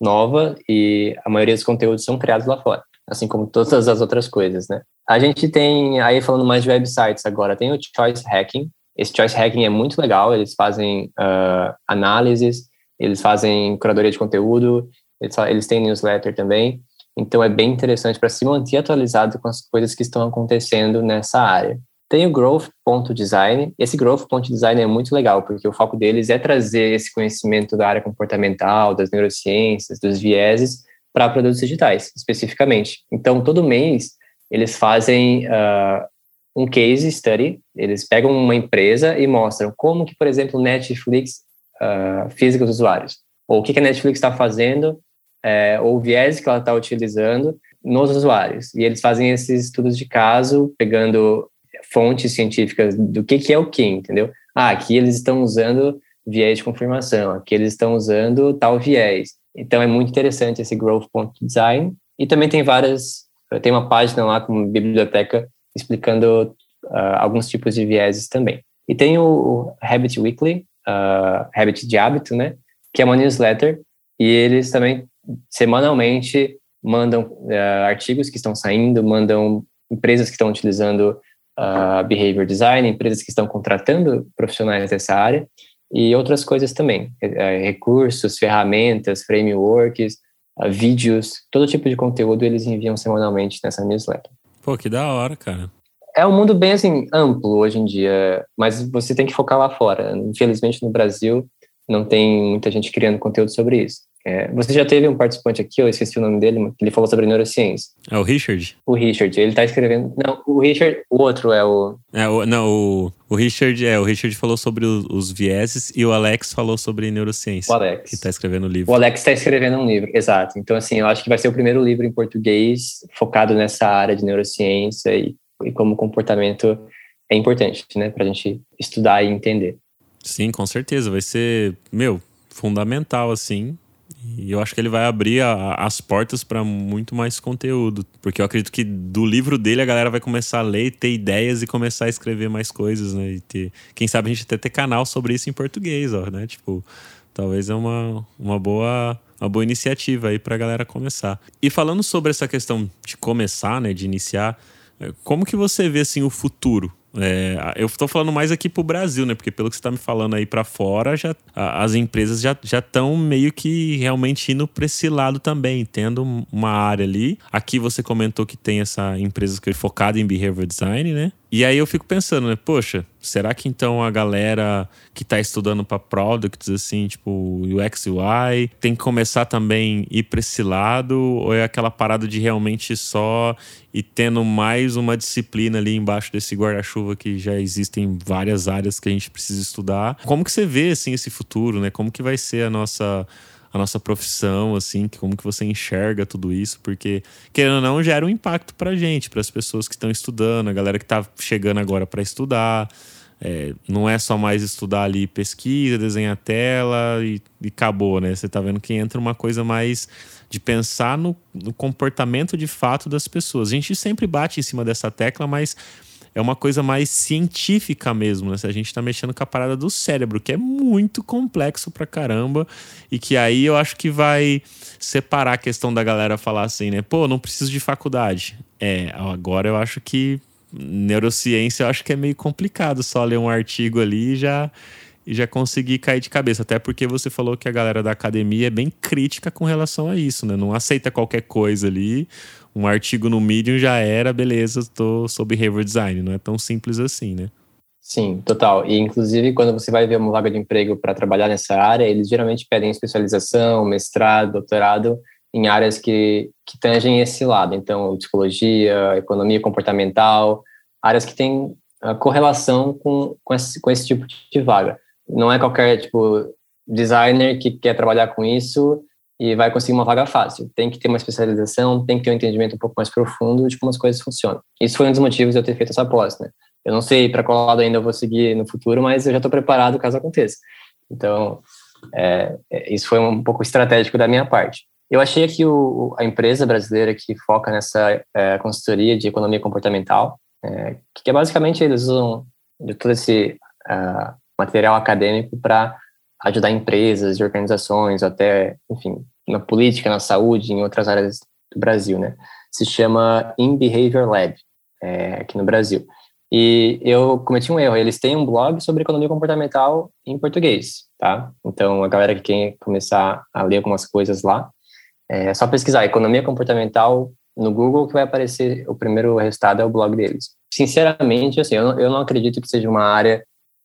nova e a maioria dos conteúdos são criados lá fora assim como todas as outras coisas, né? A gente tem, aí falando mais de websites agora, tem o Choice Hacking. Esse Choice Hacking é muito legal, eles fazem uh, análises, eles fazem curadoria de conteúdo, eles, eles têm newsletter também, então é bem interessante para se manter atualizado com as coisas que estão acontecendo nessa área. Tem o Growth.design. Esse Growth.design é muito legal, porque o foco deles é trazer esse conhecimento da área comportamental, das neurociências, dos vieses, para produtos digitais, especificamente. Então, todo mês, eles fazem uh, um case study, eles pegam uma empresa e mostram como que, por exemplo, Netflix uh, física dos usuários, ou o que, que a Netflix está fazendo, é, ou o viés que ela está utilizando nos usuários. E eles fazem esses estudos de caso, pegando fontes científicas do que, que é o que, entendeu? Ah, aqui eles estão usando viés de confirmação, aqui eles estão usando tal viés. Então é muito interessante esse growth.design. E também tem várias, tem uma página lá com biblioteca explicando uh, alguns tipos de vieses também. E tem o Habit Weekly, uh, Habit de hábito, né? Que é uma newsletter e eles também semanalmente mandam uh, artigos que estão saindo, mandam empresas que estão utilizando uh, behavior design, empresas que estão contratando profissionais dessa área e outras coisas também, é, recursos, ferramentas, frameworks, vídeos, todo tipo de conteúdo eles enviam semanalmente nessa newsletter. Pô, que da hora, cara. É um mundo bem assim amplo hoje em dia, mas você tem que focar lá fora. Infelizmente no Brasil não tem muita gente criando conteúdo sobre isso. É, você já teve um participante aqui, eu esqueci o nome dele, que ele falou sobre neurociência. É o Richard? O Richard, ele tá escrevendo. Não, o Richard, o outro é o. É, o, não, o, o Richard, é, o Richard falou sobre os, os vieses e o Alex falou sobre neurociência. O Alex. Que tá escrevendo um livro. O Alex tá escrevendo um livro, exato. Então, assim, eu acho que vai ser o primeiro livro em português focado nessa área de neurociência e, e como o comportamento é importante, né, pra gente estudar e entender. Sim, com certeza. Vai ser, meu, fundamental, assim, e eu acho que ele vai abrir a, as portas para muito mais conteúdo. Porque eu acredito que do livro dele a galera vai começar a ler, ter ideias e começar a escrever mais coisas, né? E ter, quem sabe a gente até ter canal sobre isso em português, ó, né? Tipo, talvez é uma, uma boa uma boa iniciativa aí para a galera começar. E falando sobre essa questão de começar, né, de iniciar, é, como que você vê assim o futuro é, eu estou falando mais aqui para o Brasil, né? Porque pelo que você está me falando aí para fora, já, as empresas já estão meio que realmente indo para esse lado também, tendo uma área ali. Aqui você comentou que tem essa empresa que é focada em behavior design, né? E aí eu fico pensando, né? Poxa, será que então a galera que está estudando para products, assim, tipo UX UI, tem que começar também ir para esse lado? Ou é aquela parada de realmente só e tendo mais uma disciplina ali embaixo desse guarda-chuva que já existem várias áreas que a gente precisa estudar? Como que você vê, assim, esse futuro, né? Como que vai ser a nossa a nossa profissão, assim, como que você enxerga tudo isso, porque querendo ou não gera um impacto pra gente, para as pessoas que estão estudando, a galera que tá chegando agora para estudar. É, não é só mais estudar ali pesquisa, desenhar tela e, e acabou, né? Você tá vendo que entra uma coisa mais de pensar no, no comportamento de fato das pessoas. A gente sempre bate em cima dessa tecla, mas é uma coisa mais científica mesmo, né? A gente tá mexendo com a parada do cérebro, que é muito complexo pra caramba, e que aí eu acho que vai separar a questão da galera falar assim, né? Pô, não preciso de faculdade. É, agora eu acho que neurociência eu acho que é meio complicado só ler um artigo ali e já e já consegui cair de cabeça. Até porque você falou que a galera da academia é bem crítica com relação a isso, né? Não aceita qualquer coisa ali. Um artigo no Medium já era, beleza, estou sobre behavior design. Não é tão simples assim, né? Sim, total. E inclusive quando você vai ver uma vaga de emprego para trabalhar nessa área, eles geralmente pedem especialização, mestrado, doutorado em áreas que, que tangem esse lado. Então, psicologia, economia comportamental, áreas que têm correlação com, com, esse, com esse tipo de vaga. Não é qualquer tipo designer que quer trabalhar com isso e vai conseguir uma vaga fácil. Tem que ter uma especialização, tem que ter um entendimento um pouco mais profundo de como as coisas funcionam. Isso foi um dos motivos de eu ter feito essa aposta. Né? Eu não sei para qual lado ainda eu vou seguir no futuro, mas eu já estou preparado caso aconteça. Então, é, é, isso foi um pouco estratégico da minha parte. Eu achei que o, a empresa brasileira que foca nessa é, consultoria de economia comportamental, é, que é basicamente eles usam de todo esse uh, material acadêmico para ajudar empresas e organizações, até, enfim, na política, na saúde, em outras áreas do Brasil, né? Se chama In Behavior Lab, é, aqui no Brasil. E eu cometi um erro. Eles têm um blog sobre economia comportamental em português, tá? Então, a galera que quer começar a ler algumas coisas lá, é só pesquisar economia comportamental no Google que vai aparecer o primeiro resultado é o blog deles. Sinceramente, assim, eu não, eu não acredito que seja uma área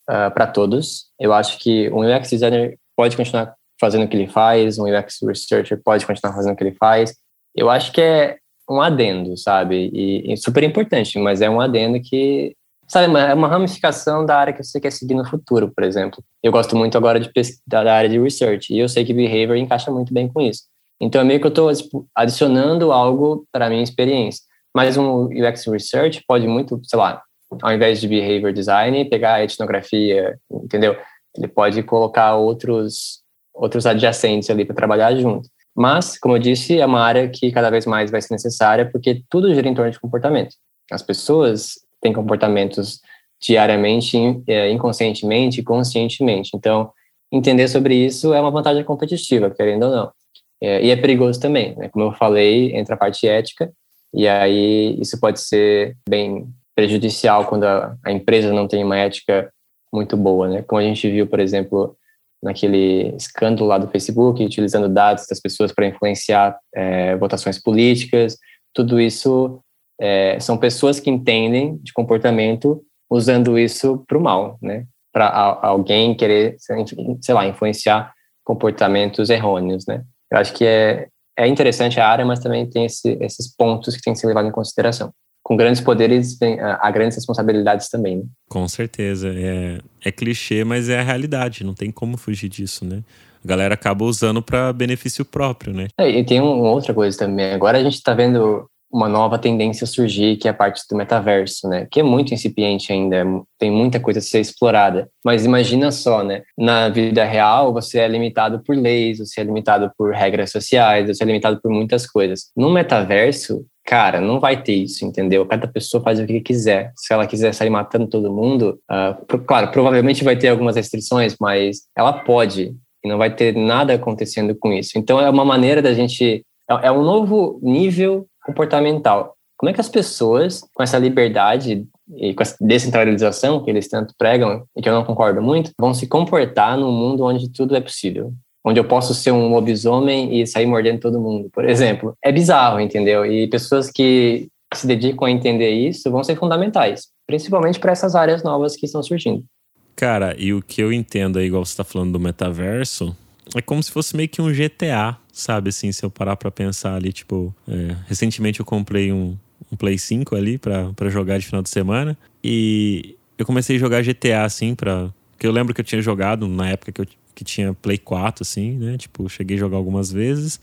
uh, ah, para todos. Eu acho que um UX designer pode continuar fazendo o que ele faz, um UX researcher pode continuar fazendo o que ele faz. Eu acho que é um adendo, sabe? E, e super importante, mas é um adendo que, sabe, é uma ramificação da área que você quer seguir no futuro, por exemplo. Eu gosto muito agora de da área de research e eu sei que behavior encaixa muito bem com isso. Então é meio que eu estou tipo, adicionando algo para a minha experiência. Mas um UX research pode muito, sei lá, ao invés de behavior design, pegar a etnografia, entendeu? Ele pode colocar outros outros adjacentes ali para trabalhar junto. Mas, como eu disse, é uma área que cada vez mais vai ser necessária porque tudo gira em torno de comportamento. As pessoas têm comportamentos diariamente, é, inconscientemente e conscientemente. Então, entender sobre isso é uma vantagem competitiva, querendo ou não. É, e é perigoso também, né? Como eu falei, entra a parte ética, e aí isso pode ser bem prejudicial quando a, a empresa não tem uma ética muito boa, né? Como a gente viu, por exemplo, naquele escândalo lá do Facebook, utilizando dados das pessoas para influenciar é, votações políticas. Tudo isso é, são pessoas que entendem de comportamento usando isso para o mal, né? Para alguém querer, sei lá, influenciar comportamentos errôneos, né? Eu acho que é, é interessante a área, mas também tem esse, esses pontos que tem que ser levados em consideração com grandes poderes vem, há grandes responsabilidades também. Né? Com certeza. É, é clichê, mas é a realidade. Não tem como fugir disso, né? A galera acaba usando para benefício próprio, né? É, e tem uma outra coisa também. Agora a gente está vendo uma nova tendência surgir, que é a parte do metaverso, né? Que é muito incipiente ainda, tem muita coisa a ser explorada. Mas imagina só, né? Na vida real, você é limitado por leis, você é limitado por regras sociais, você é limitado por muitas coisas. No metaverso, Cara, não vai ter isso, entendeu? Cada pessoa faz o que quiser. Se ela quiser sair matando todo mundo, uh, claro, provavelmente vai ter algumas restrições, mas ela pode e não vai ter nada acontecendo com isso. Então é uma maneira da gente. É, é um novo nível comportamental. Como é que as pessoas, com essa liberdade e com essa descentralização que eles tanto pregam, e que eu não concordo muito, vão se comportar num mundo onde tudo é possível? Onde eu posso ser um lobisomem e sair mordendo todo mundo, por exemplo. É bizarro, entendeu? E pessoas que se dedicam a entender isso vão ser fundamentais, principalmente para essas áreas novas que estão surgindo. Cara, e o que eu entendo aí, igual você está falando do metaverso, é como se fosse meio que um GTA, sabe? Assim, se eu parar para pensar ali, tipo, é, recentemente eu comprei um, um Play 5 ali para jogar de final de semana e eu comecei a jogar GTA assim para porque eu lembro que eu tinha jogado na época que eu que tinha Play 4, assim, né? Tipo, cheguei a jogar algumas vezes,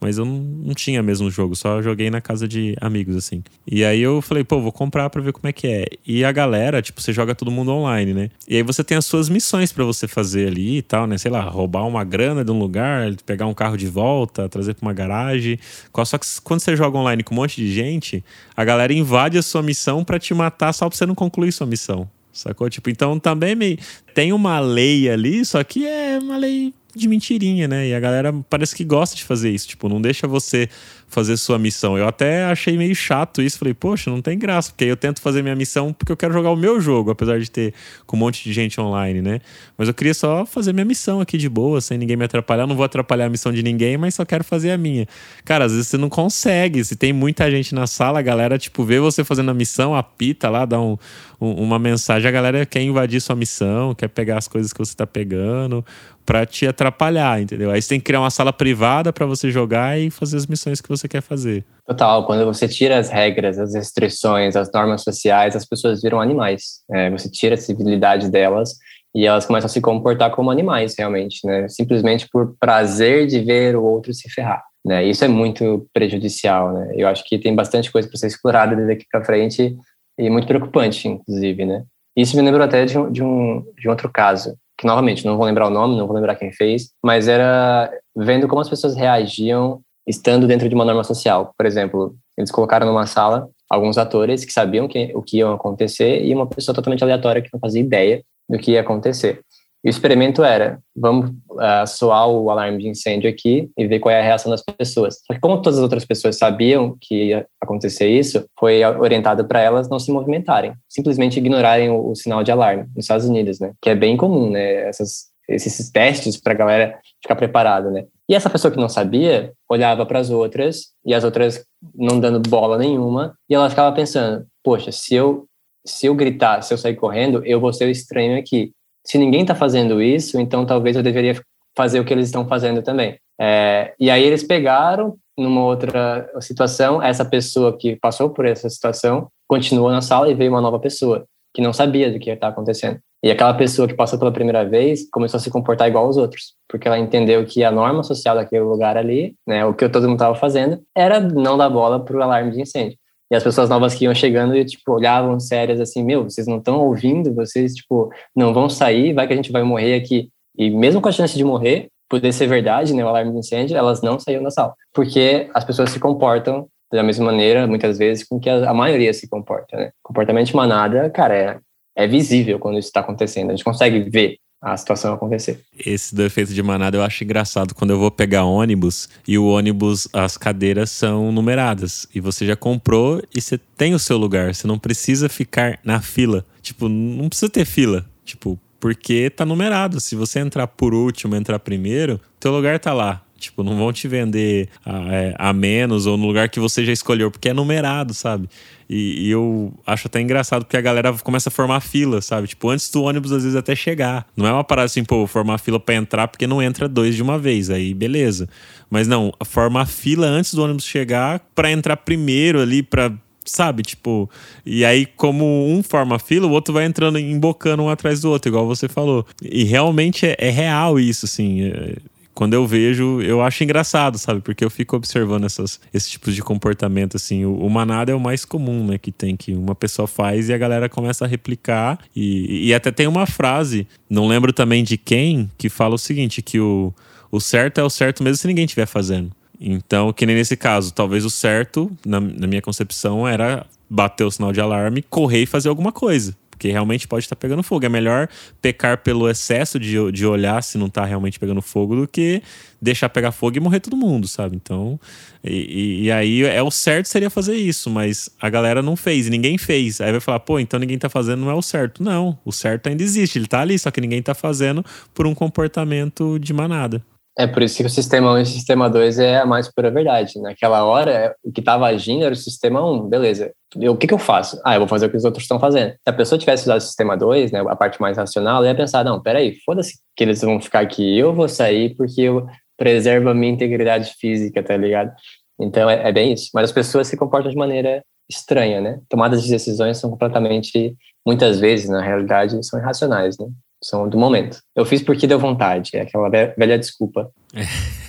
mas eu não, não tinha mesmo o jogo, só joguei na casa de amigos, assim. E aí eu falei, pô, vou comprar pra ver como é que é. E a galera, tipo, você joga todo mundo online, né? E aí você tem as suas missões para você fazer ali e tal, né? Sei lá, roubar uma grana de um lugar, pegar um carro de volta, trazer pra uma garagem. Só que quando você joga online com um monte de gente, a galera invade a sua missão para te matar só pra você não concluir sua missão. Sacou? Tipo, então também me... tem uma lei ali, só que é uma lei de mentirinha, né? E a galera parece que gosta de fazer isso. Tipo, não deixa você fazer sua missão. Eu até achei meio chato isso. Falei, poxa, não tem graça, porque aí eu tento fazer minha missão porque eu quero jogar o meu jogo, apesar de ter com um monte de gente online, né? Mas eu queria só fazer minha missão aqui de boa, sem ninguém me atrapalhar. Não vou atrapalhar a missão de ninguém, mas só quero fazer a minha. Cara, às vezes você não consegue. Se tem muita gente na sala, a galera, tipo, vê você fazendo a missão, apita lá, dá um, um, uma mensagem. A galera quer invadir sua missão, quer pegar as coisas que você tá pegando para te atrapalhar, entendeu? Aí você tem que criar uma sala privada para você jogar e fazer as missões que você quer fazer. Total, quando você tira as regras, as restrições, as normas sociais, as pessoas viram animais. É, você tira a civilidade delas e elas começam a se comportar como animais, realmente, né? Simplesmente por prazer de ver o outro se ferrar. Né? Isso é muito prejudicial, né? Eu acho que tem bastante coisa para ser explorada daqui para frente e muito preocupante, inclusive, né? Isso me lembrou até de um, de um, de um outro caso que novamente não vou lembrar o nome, não vou lembrar quem fez, mas era vendo como as pessoas reagiam estando dentro de uma norma social. Por exemplo, eles colocaram numa sala alguns atores que sabiam que, o que ia acontecer e uma pessoa totalmente aleatória que não fazia ideia do que ia acontecer. E o experimento era, vamos uh, soar o alarme de incêndio aqui e ver qual é a reação das pessoas. Só que como todas as outras pessoas sabiam que ia acontecer isso, foi orientado para elas não se movimentarem, simplesmente ignorarem o, o, sinal de alarme nos Estados Unidos, né? Que é bem comum, né? Essas, esses testes para a galera ficar preparada, né? E essa pessoa que não sabia olhava para as outras e as outras não dando bola nenhuma e ela ficava pensando: poxa, se eu se eu gritar, se eu sair correndo, eu vou ser o estranho aqui se ninguém está fazendo isso, então talvez eu deveria fazer o que eles estão fazendo também. É, e aí eles pegaram, numa outra situação, essa pessoa que passou por essa situação continuou na sala e veio uma nova pessoa que não sabia do que está acontecendo. E aquela pessoa que passou pela primeira vez começou a se comportar igual aos outros, porque ela entendeu que a norma social daquele lugar ali, né, o que todo mundo estava fazendo, era não dar bola para o alarme de incêndio. E as pessoas novas que iam chegando e, tipo, olhavam sérias assim, meu, vocês não estão ouvindo, vocês, tipo, não vão sair, vai que a gente vai morrer aqui. E mesmo com a chance de morrer, poder ser verdade, né, o alarme de incêndio, elas não saíam da sala. Porque as pessoas se comportam da mesma maneira, muitas vezes, com que a, maioria se comporta, né? Comportamento de manada, cara, é, é visível quando isso está acontecendo. A gente consegue ver a situação acontecer. Esse do efeito de manada eu acho engraçado quando eu vou pegar ônibus e o ônibus, as cadeiras são numeradas e você já comprou e você tem o seu lugar, você não precisa ficar na fila. Tipo, não precisa ter fila. Tipo, porque tá numerado. Se você entrar por último, entrar primeiro, teu lugar tá lá. Tipo, não vão te vender a, é, a, menos ou no lugar que você já escolheu, porque é numerado, sabe? E, e, eu acho até engraçado porque a galera começa a formar fila, sabe? Tipo, antes do ônibus às vezes até chegar. Não é uma parada assim, pô, formar fila para entrar porque não entra dois de uma vez, aí beleza. Mas não, formar fila antes do ônibus chegar para entrar primeiro ali, para sabe? Tipo, e aí, como um forma fila, o outro vai entrando, embocando um atrás do outro, igual você falou. E realmente é, é real isso, assim. É, quando eu vejo, eu acho engraçado, sabe? Porque eu fico observando essas, esses tipos de comportamento, assim. O, o, manada é o mais comum, né? Que tem que uma pessoa faz e a galera começa a replicar. E, e até tem uma frase, não lembro também de quem, que fala o seguinte: que o, o certo é o certo mesmo se ninguém estiver fazendo. Então, que nem nesse caso, talvez o certo, na, na minha concepção, era bater o sinal de alarme, correr e fazer alguma coisa porque realmente pode estar pegando fogo. É melhor pecar pelo excesso de, de olhar se não está realmente pegando fogo do que deixar pegar fogo e morrer todo mundo, sabe? Então, e, e, aí é o certo seria fazer isso, mas a galera não fez, ninguém fez. Aí vai falar, pô, então ninguém tá fazendo, não é o certo. Não, o certo ainda existe, ele tá ali, só que ninguém tá fazendo por um comportamento de manada. É por isso que o sistema 1 e o sistema 2 é a mais pura verdade. Naquela hora, o que estava agindo era o sistema 1, beleza. Eu, o que, que eu faço? Ah, eu vou fazer o que os outros estão fazendo. Se a pessoa tivesse usado o sistema 2, né, a parte mais racional, ela ia pensar, não, peraí, foda-se que eles vão ficar aqui, eu vou sair porque eu preservo a minha integridade física, tá ligado? Então, é, é bem isso. Mas as pessoas se comportam de maneira estranha, né? Tomadas de decisões são completamente, muitas vezes, na realidade, são irracionais, né? São do momento. Eu fiz porque deu vontade, é aquela velha desculpa.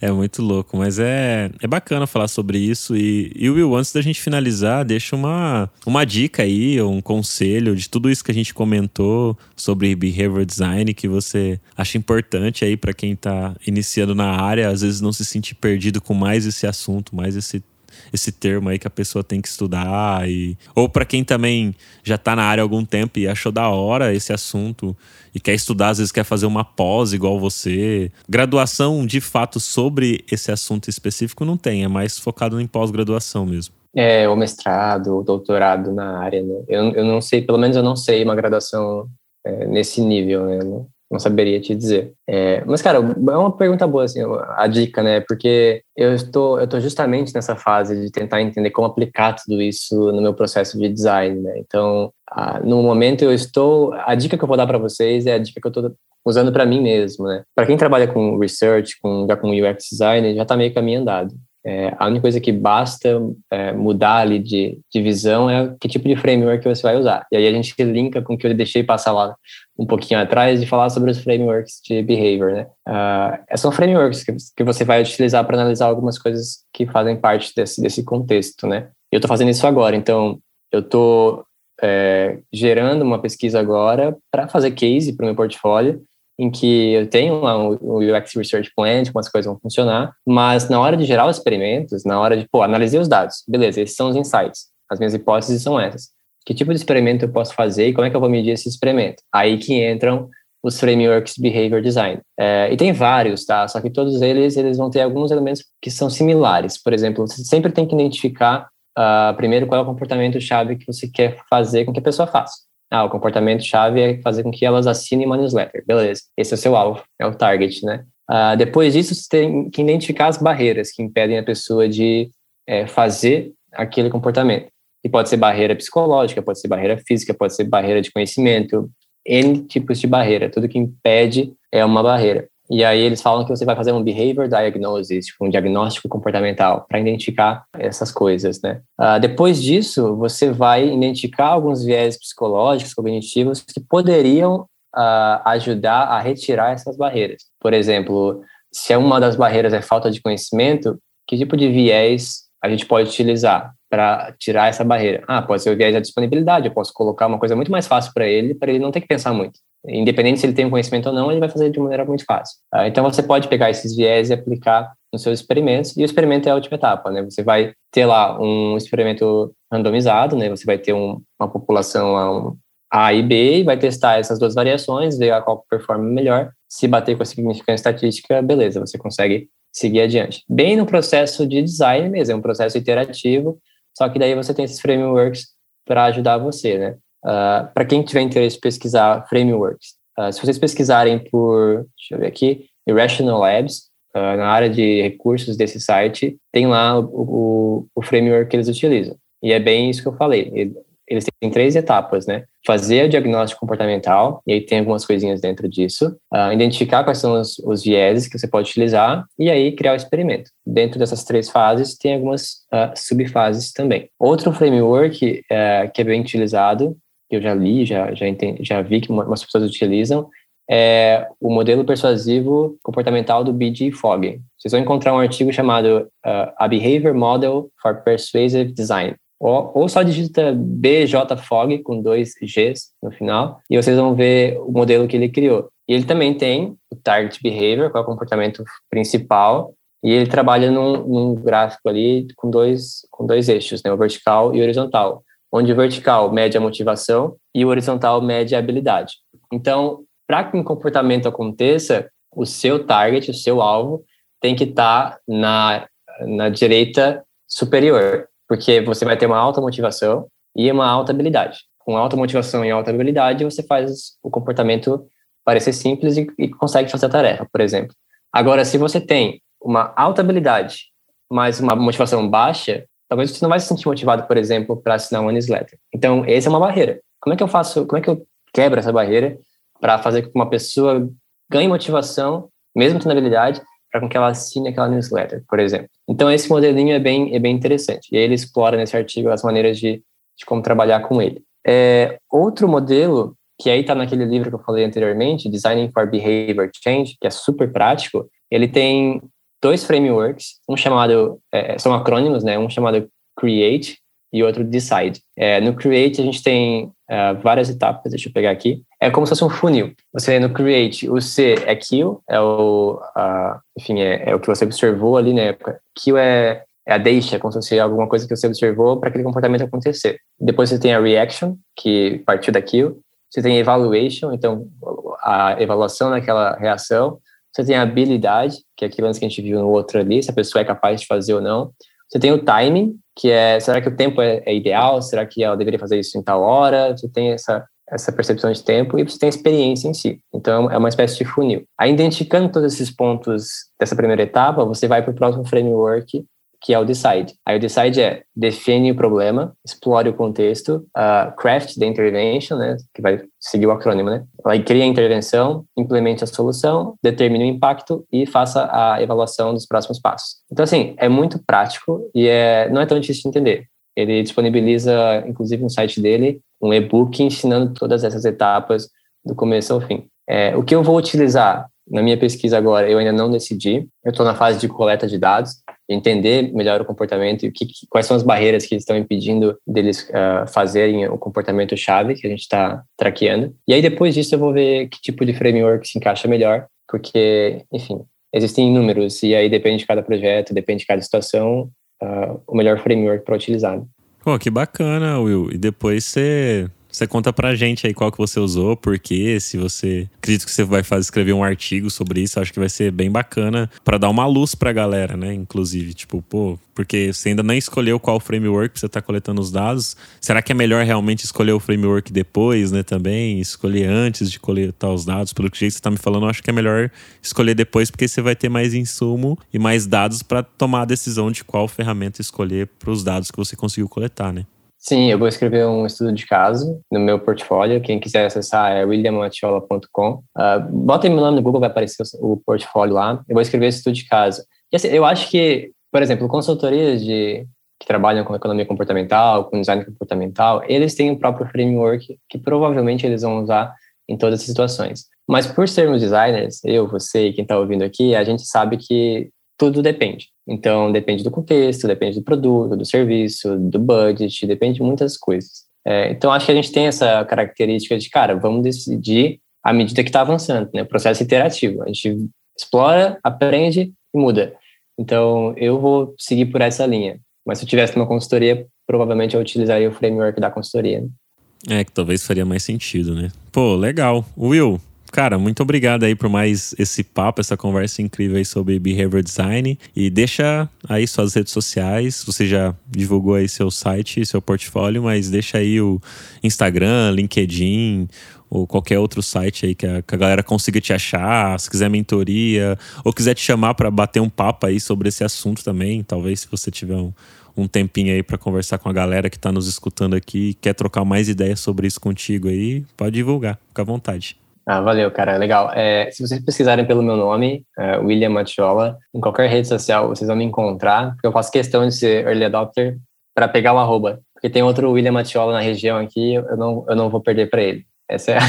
É muito louco, mas é, é bacana falar sobre isso. E, e Will, antes da gente finalizar, deixa uma, uma dica aí, um conselho de tudo isso que a gente comentou sobre behavior design que você acha importante aí para quem está iniciando na área, às vezes não se sentir perdido com mais esse assunto, mais esse esse termo aí que a pessoa tem que estudar e ou para quem também já está na área há algum tempo e achou da hora esse assunto e quer estudar, às vezes quer fazer uma pós igual você. Graduação de fato sobre esse assunto específico não tem, é mais focado em pós-graduação mesmo. É, o mestrado, o doutorado na área, né? Eu, eu não sei, pelo menos eu não sei uma graduação é, nesse nível, né? Não, saberia te dizer. É, mas, cara, é uma pergunta boa, assim, a dica, né? Porque eu estou, eu estou justamente nessa fase de tentar entender como aplicar tudo isso no meu processo de design, né? Então, no momento eu estou, a dica que eu vou dar para vocês é a dica que eu estou usando para mim mesmo, né? Para quem trabalha com research, com já com UX design, já está meio caminho andado. É, a única coisa que basta é, mudar ali de, de visão é que tipo de framework você vai usar. E aí a gente linka com o que eu deixei passar lá um pouquinho atrás de falar sobre os frameworks de behavior, né? Uh, são frameworks que, que você vai utilizar para analisar algumas coisas que fazem parte desse, desse contexto, né? Eu estou fazendo isso agora, então eu estou é, gerando uma pesquisa agora para fazer case para o meu portfólio em que eu tenho lá o UX Research Plan, como as coisas vão funcionar, mas na hora de gerar os experimentos, na hora de, pô, analisei os dados, beleza, esses são os insights, as minhas hipóteses são essas. Que tipo de experimento eu posso fazer e como é que eu vou medir esse experimento? Aí que entram os frameworks Behavior Design. É, e tem vários, tá? Só que todos eles, eles vão ter alguns elementos que são similares. Por exemplo, você sempre tem que identificar, uh, primeiro, qual é o comportamento-chave que você quer fazer com que a pessoa faça. Ah, o comportamento-chave é fazer com que elas assinem uma newsletter. Beleza, esse é o seu alvo, é o target, né? Uh, depois disso, você tem que identificar as barreiras que impedem a pessoa de é, fazer aquele comportamento. E pode ser barreira psicológica, pode ser barreira física, pode ser barreira de conhecimento, N tipos de barreira. Tudo que impede é uma barreira. E aí eles falam que você vai fazer um behavior diagnosis, tipo um diagnóstico comportamental, para identificar essas coisas, né? Uh, depois disso, você vai identificar alguns viés psicológicos, cognitivos, que poderiam uh, ajudar a retirar essas barreiras. Por exemplo, se uma das barreiras é falta de conhecimento, que tipo de viés a gente pode utilizar para tirar essa barreira? Ah, pode ser o viés da disponibilidade, eu posso colocar uma coisa muito mais fácil para ele, para ele não ter que pensar muito. Independente se ele tem um conhecimento ou não, ele vai fazer de maneira muito fácil. Ah, então você pode pegar esses viés e aplicar nos seus experimentos, e o experimento é a última etapa, né? Você vai ter lá um experimento randomizado, né? Você vai ter um, uma população A e B e vai testar essas duas variações, ver a qual performa melhor. Se bater com a significância estatística, beleza, você consegue seguir adiante. Bem no processo de design mesmo, é um processo iterativo, só que daí você tem esses frameworks para ajudar você, né? Ah, para quem tiver interesse em pesquisar frameworks, uh, se vocês pesquisarem por, deixa eu ver aqui, Irrational Labs, uh, na área de recursos desse site, tem lá o, o, o, framework que eles utilizam. E é bem isso que eu falei. Eles têm três etapas, né? Fazer o diagnóstico comportamental, e aí tem algumas coisinhas dentro disso. identificar quais são os, os vieses que você pode utilizar, e aí criar o experimento. Dentro dessas três fases, tem algumas subfases também. Outro framework uh, que é bem utilizado que eu já li, já, já, entendi, já vi que umas pessoas utilizam, é o modelo persuasivo comportamental do B.G. Fogg. Vocês vão encontrar um artigo chamado uh, A Behavior Model for Persuasive Design. Ou, ou só digita B.J. Fogg com dois Gs no final, e vocês vão ver o modelo que ele criou. E ele também tem o Target Behavior, que é o comportamento principal, e ele trabalha num, num gráfico ali com dois, com dois eixos, né, o vertical e o horizontal onde o vertical mede a motivação e o horizontal mede a habilidade. Então, para que um comportamento aconteça, o seu target, o seu alvo, tem que estar tá na, na direita superior, porque você vai ter uma alta motivação e uma alta habilidade. Com alta motivação e alta habilidade, você faz o comportamento parecer simples e, e consegue fazer a tarefa, por exemplo. Agora, se você tem uma alta habilidade, mas uma motivação baixa, talvez você não vai se sentir motivado, por exemplo, para assinar uma newsletter. Então, essa é uma barreira. Como é que eu faço, como é que eu quebro essa barreira para fazer com que uma pessoa ganhe motivação, mesmo tendo habilidade, para com que ela assine aquela newsletter, por exemplo. Então, esse modelinho é bem, é bem interessante. E ele explora nesse artigo as maneiras de, de como trabalhar com ele. É, outro modelo, que aí está naquele livro que eu falei anteriormente, Designing for Behavior Change, que é super prático, ele tem dois frameworks, um chamado, é, são acrônimos, né? Um chamado Create e outro Decide. É, no Create a gente tem é, várias etapas, deixa eu pegar aqui. É como se fosse um funil. Você no Create, o C é Kill, é o, uh, enfim, é, é, o que você observou ali, né? Kill é, é a deixa, como se fosse alguma coisa que você observou para aquele comportamento acontecer. Depois você tem a reaction, que partiu daquilo. Você tem evaluation, então a avaliação daquela reação. Você tem a habilidade, que é aquilo que a gente viu no outro ali, se a pessoa é capaz de fazer ou não. Você tem o timing, que é, será que o tempo é, é ideal? Será que ela deveria fazer isso em tal hora? Você tem essa essa percepção de tempo e você tem a experiência em si. Então, é uma espécie de funil. Aí, identificando todos esses pontos dessa primeira etapa, você vai para o próximo framework, que é o decide. Aí o decide é define o problema, explore o contexto, uh, craft the intervention, né, que vai seguir o acrônimo, né? Aí cria a intervenção, implemente a solução, determine o impacto e faça a avaliação dos próximos passos. Então assim, é muito prático e é não é tão difícil de entender. Ele disponibiliza, inclusive no site dele, um e-book ensinando todas essas etapas do começo ao fim. É, o que eu vou utilizar na minha pesquisa agora, eu ainda não decidi. Eu estou na fase de coleta de dados, entender melhor o comportamento e que, quais são as barreiras que estão impedindo deles uh, fazerem o comportamento chave que a gente está traqueando. E aí depois disso eu vou ver que tipo de framework se encaixa melhor, porque, enfim, existem inúmeros e aí depende de cada projeto, depende de cada situação, uh, o melhor framework para utilizar. Pô, que bacana, Will. E depois você você conta pra gente aí qual que você usou, por quê, se você acredita que você vai fazer escrever um artigo sobre isso, acho que vai ser bem bacana para dar uma luz pra galera, né? Inclusive, tipo, pô, porque você ainda nem escolheu qual framework você tá coletando os dados. Será que é melhor realmente escolher o framework depois, né, também? Escolher antes de coletar os dados? Pelo que você tá me falando, acho que é melhor escolher depois, porque você vai ter mais insumo e mais dados para tomar a decisão de qual ferramenta escolher para os dados que você conseguiu coletar, né? Sim, eu vou escrever um estudo de caso no meu portfólio. Quem quiser acessar é williamatiola.com. Uh, ah, bota meu nome no Google, vai aparecer o, o portfólio lá. Eu vou escrever esse estudo de caso. E assim, eu acho que, por exemplo, consultorias de, que trabalham com economia comportamental, com design comportamental, eles têm o próprio framework que provavelmente eles vão usar em todas as situações. Mas por sermos designers, eu, você e quem está ouvindo aqui, a gente sabe que tudo depende. Então, depende do contexto, depende do produto, do serviço, do budget, depende de muitas coisas. É, então, acho que a gente tem essa característica de, cara, vamos decidir à medida que está avançando, né? Processo iterativo. A gente explora, aprende e muda. Então, eu vou seguir por essa linha. Mas se eu tivesse uma consultoria, provavelmente eu utilizaria o framework da consultoria. Né? É, que talvez faria mais sentido, né? Pô, legal. Will, Cara, muito obrigado aí por mais esse papo, essa conversa incrível aí sobre behavior design. E deixa aí suas redes sociais. Você já divulgou aí seu site, seu portfólio, mas deixa aí o Instagram, LinkedIn ou qualquer outro site aí que a, que a galera consiga te achar, se quiser mentoria, ou quiser te chamar para bater um papo aí sobre esse assunto também. Talvez se você tiver um, um tempinho aí para conversar com a galera que está nos escutando aqui quer trocar mais ideias sobre isso contigo aí, pode divulgar, fica à vontade. Ah, valeu, cara, legal. É, se vocês pesquisarem pelo meu nome, é, William Matiola, em qualquer rede social vocês vão me encontrar, porque eu faço questão de ser early adopter para pegar o arroba, porque tem outro William Matiola na região aqui, eu não, eu não vou perder para ele. Essa é a,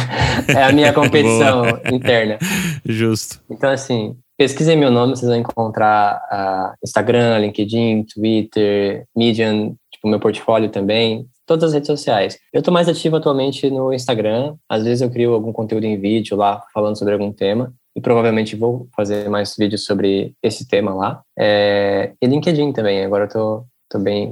é a minha competição interna. Justo. Então, assim, pesquisem meu nome, vocês vão encontrar uh, Instagram, LinkedIn, Twitter, Medium, tipo, meu portfólio também todas as redes sociais. Eu estou mais ativo atualmente no Instagram. Às vezes eu crio algum conteúdo em vídeo lá falando sobre algum tema e provavelmente vou fazer mais vídeos sobre esse tema lá. É, e LinkedIn também. Agora eu tô,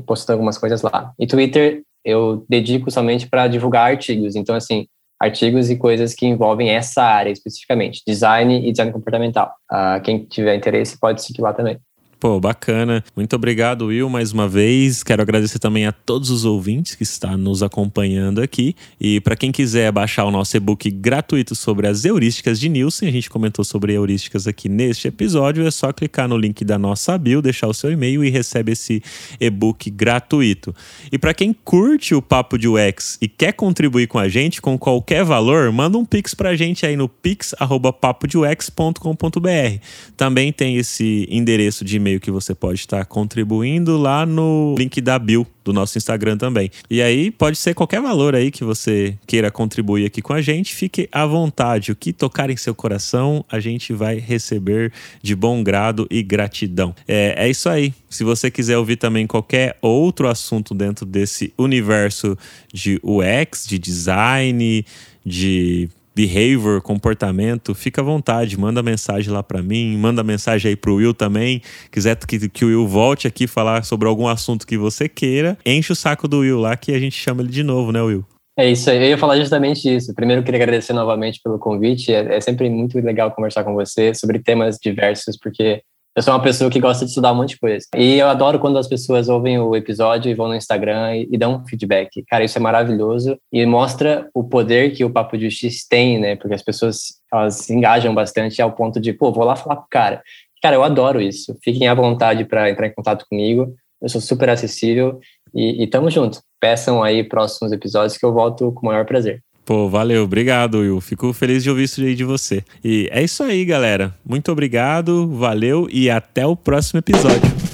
postando algumas coisas lá. E Twitter eu dedico somente para divulgar artigos. Então assim, artigos e coisas que envolvem essa área especificamente, design e design comportamental. Uh, quem tiver interesse pode seguir lá também. Pô, bacana. Muito obrigado, Will, mais uma vez. Quero agradecer também a todos os ouvintes que estão nos acompanhando aqui. E para quem quiser baixar o nosso e-book gratuito sobre as heurísticas de Nielsen, a gente comentou sobre heurísticas aqui neste episódio, é só clicar no link da nossa bio, deixar o seu e-mail e recebe esse e-book gratuito. E para quem curte o Papo de UX e quer contribuir com a gente com qualquer valor, manda um pix pra gente aí no pix@papodeux.com.br. Também tem esse endereço de e-mail e-mail que você pode estar contribuindo lá no link da Bill do nosso Instagram também. E aí pode ser qualquer valor aí que você queira contribuir aqui com a gente, fique à vontade. O que tocar em seu coração, a gente vai receber de bom grado e gratidão. É, é isso aí. Se você quiser ouvir também qualquer outro assunto dentro desse universo de UX, de design, de behavior, comportamento, fica à vontade, manda mensagem lá para mim, manda mensagem aí pro Will também. Quiser que, que o Will volte aqui falar sobre algum assunto que você queira, enche o saco do Will lá que a gente chama ele de novo, né, Will? É isso aí, eu ia falar justamente isso. Primeiro, queria agradecer novamente pelo convite. É, é sempre muito legal conversar com você sobre temas diversos, porque eu sou uma pessoa que gosta de estudar um monte de coisa. E eu adoro quando as pessoas ouvem o episódio e vão no Instagram e, e dão um feedback. Cara, isso é maravilhoso e mostra o poder que o Papo de Justiça tem, né? Porque as pessoas, elas se engajam bastante ao ponto de, pô, vou lá falar com o cara. Cara, eu adoro isso. Fiquem à vontade para entrar em contato comigo. Eu sou super acessível e, e tamo junto. Peçam aí próximos episódios que eu volto com o maior prazer. Pô, valeu, obrigado, Will. Fico feliz de ouvir isso aí de você. E é isso aí, galera. Muito obrigado, valeu e até o próximo episódio.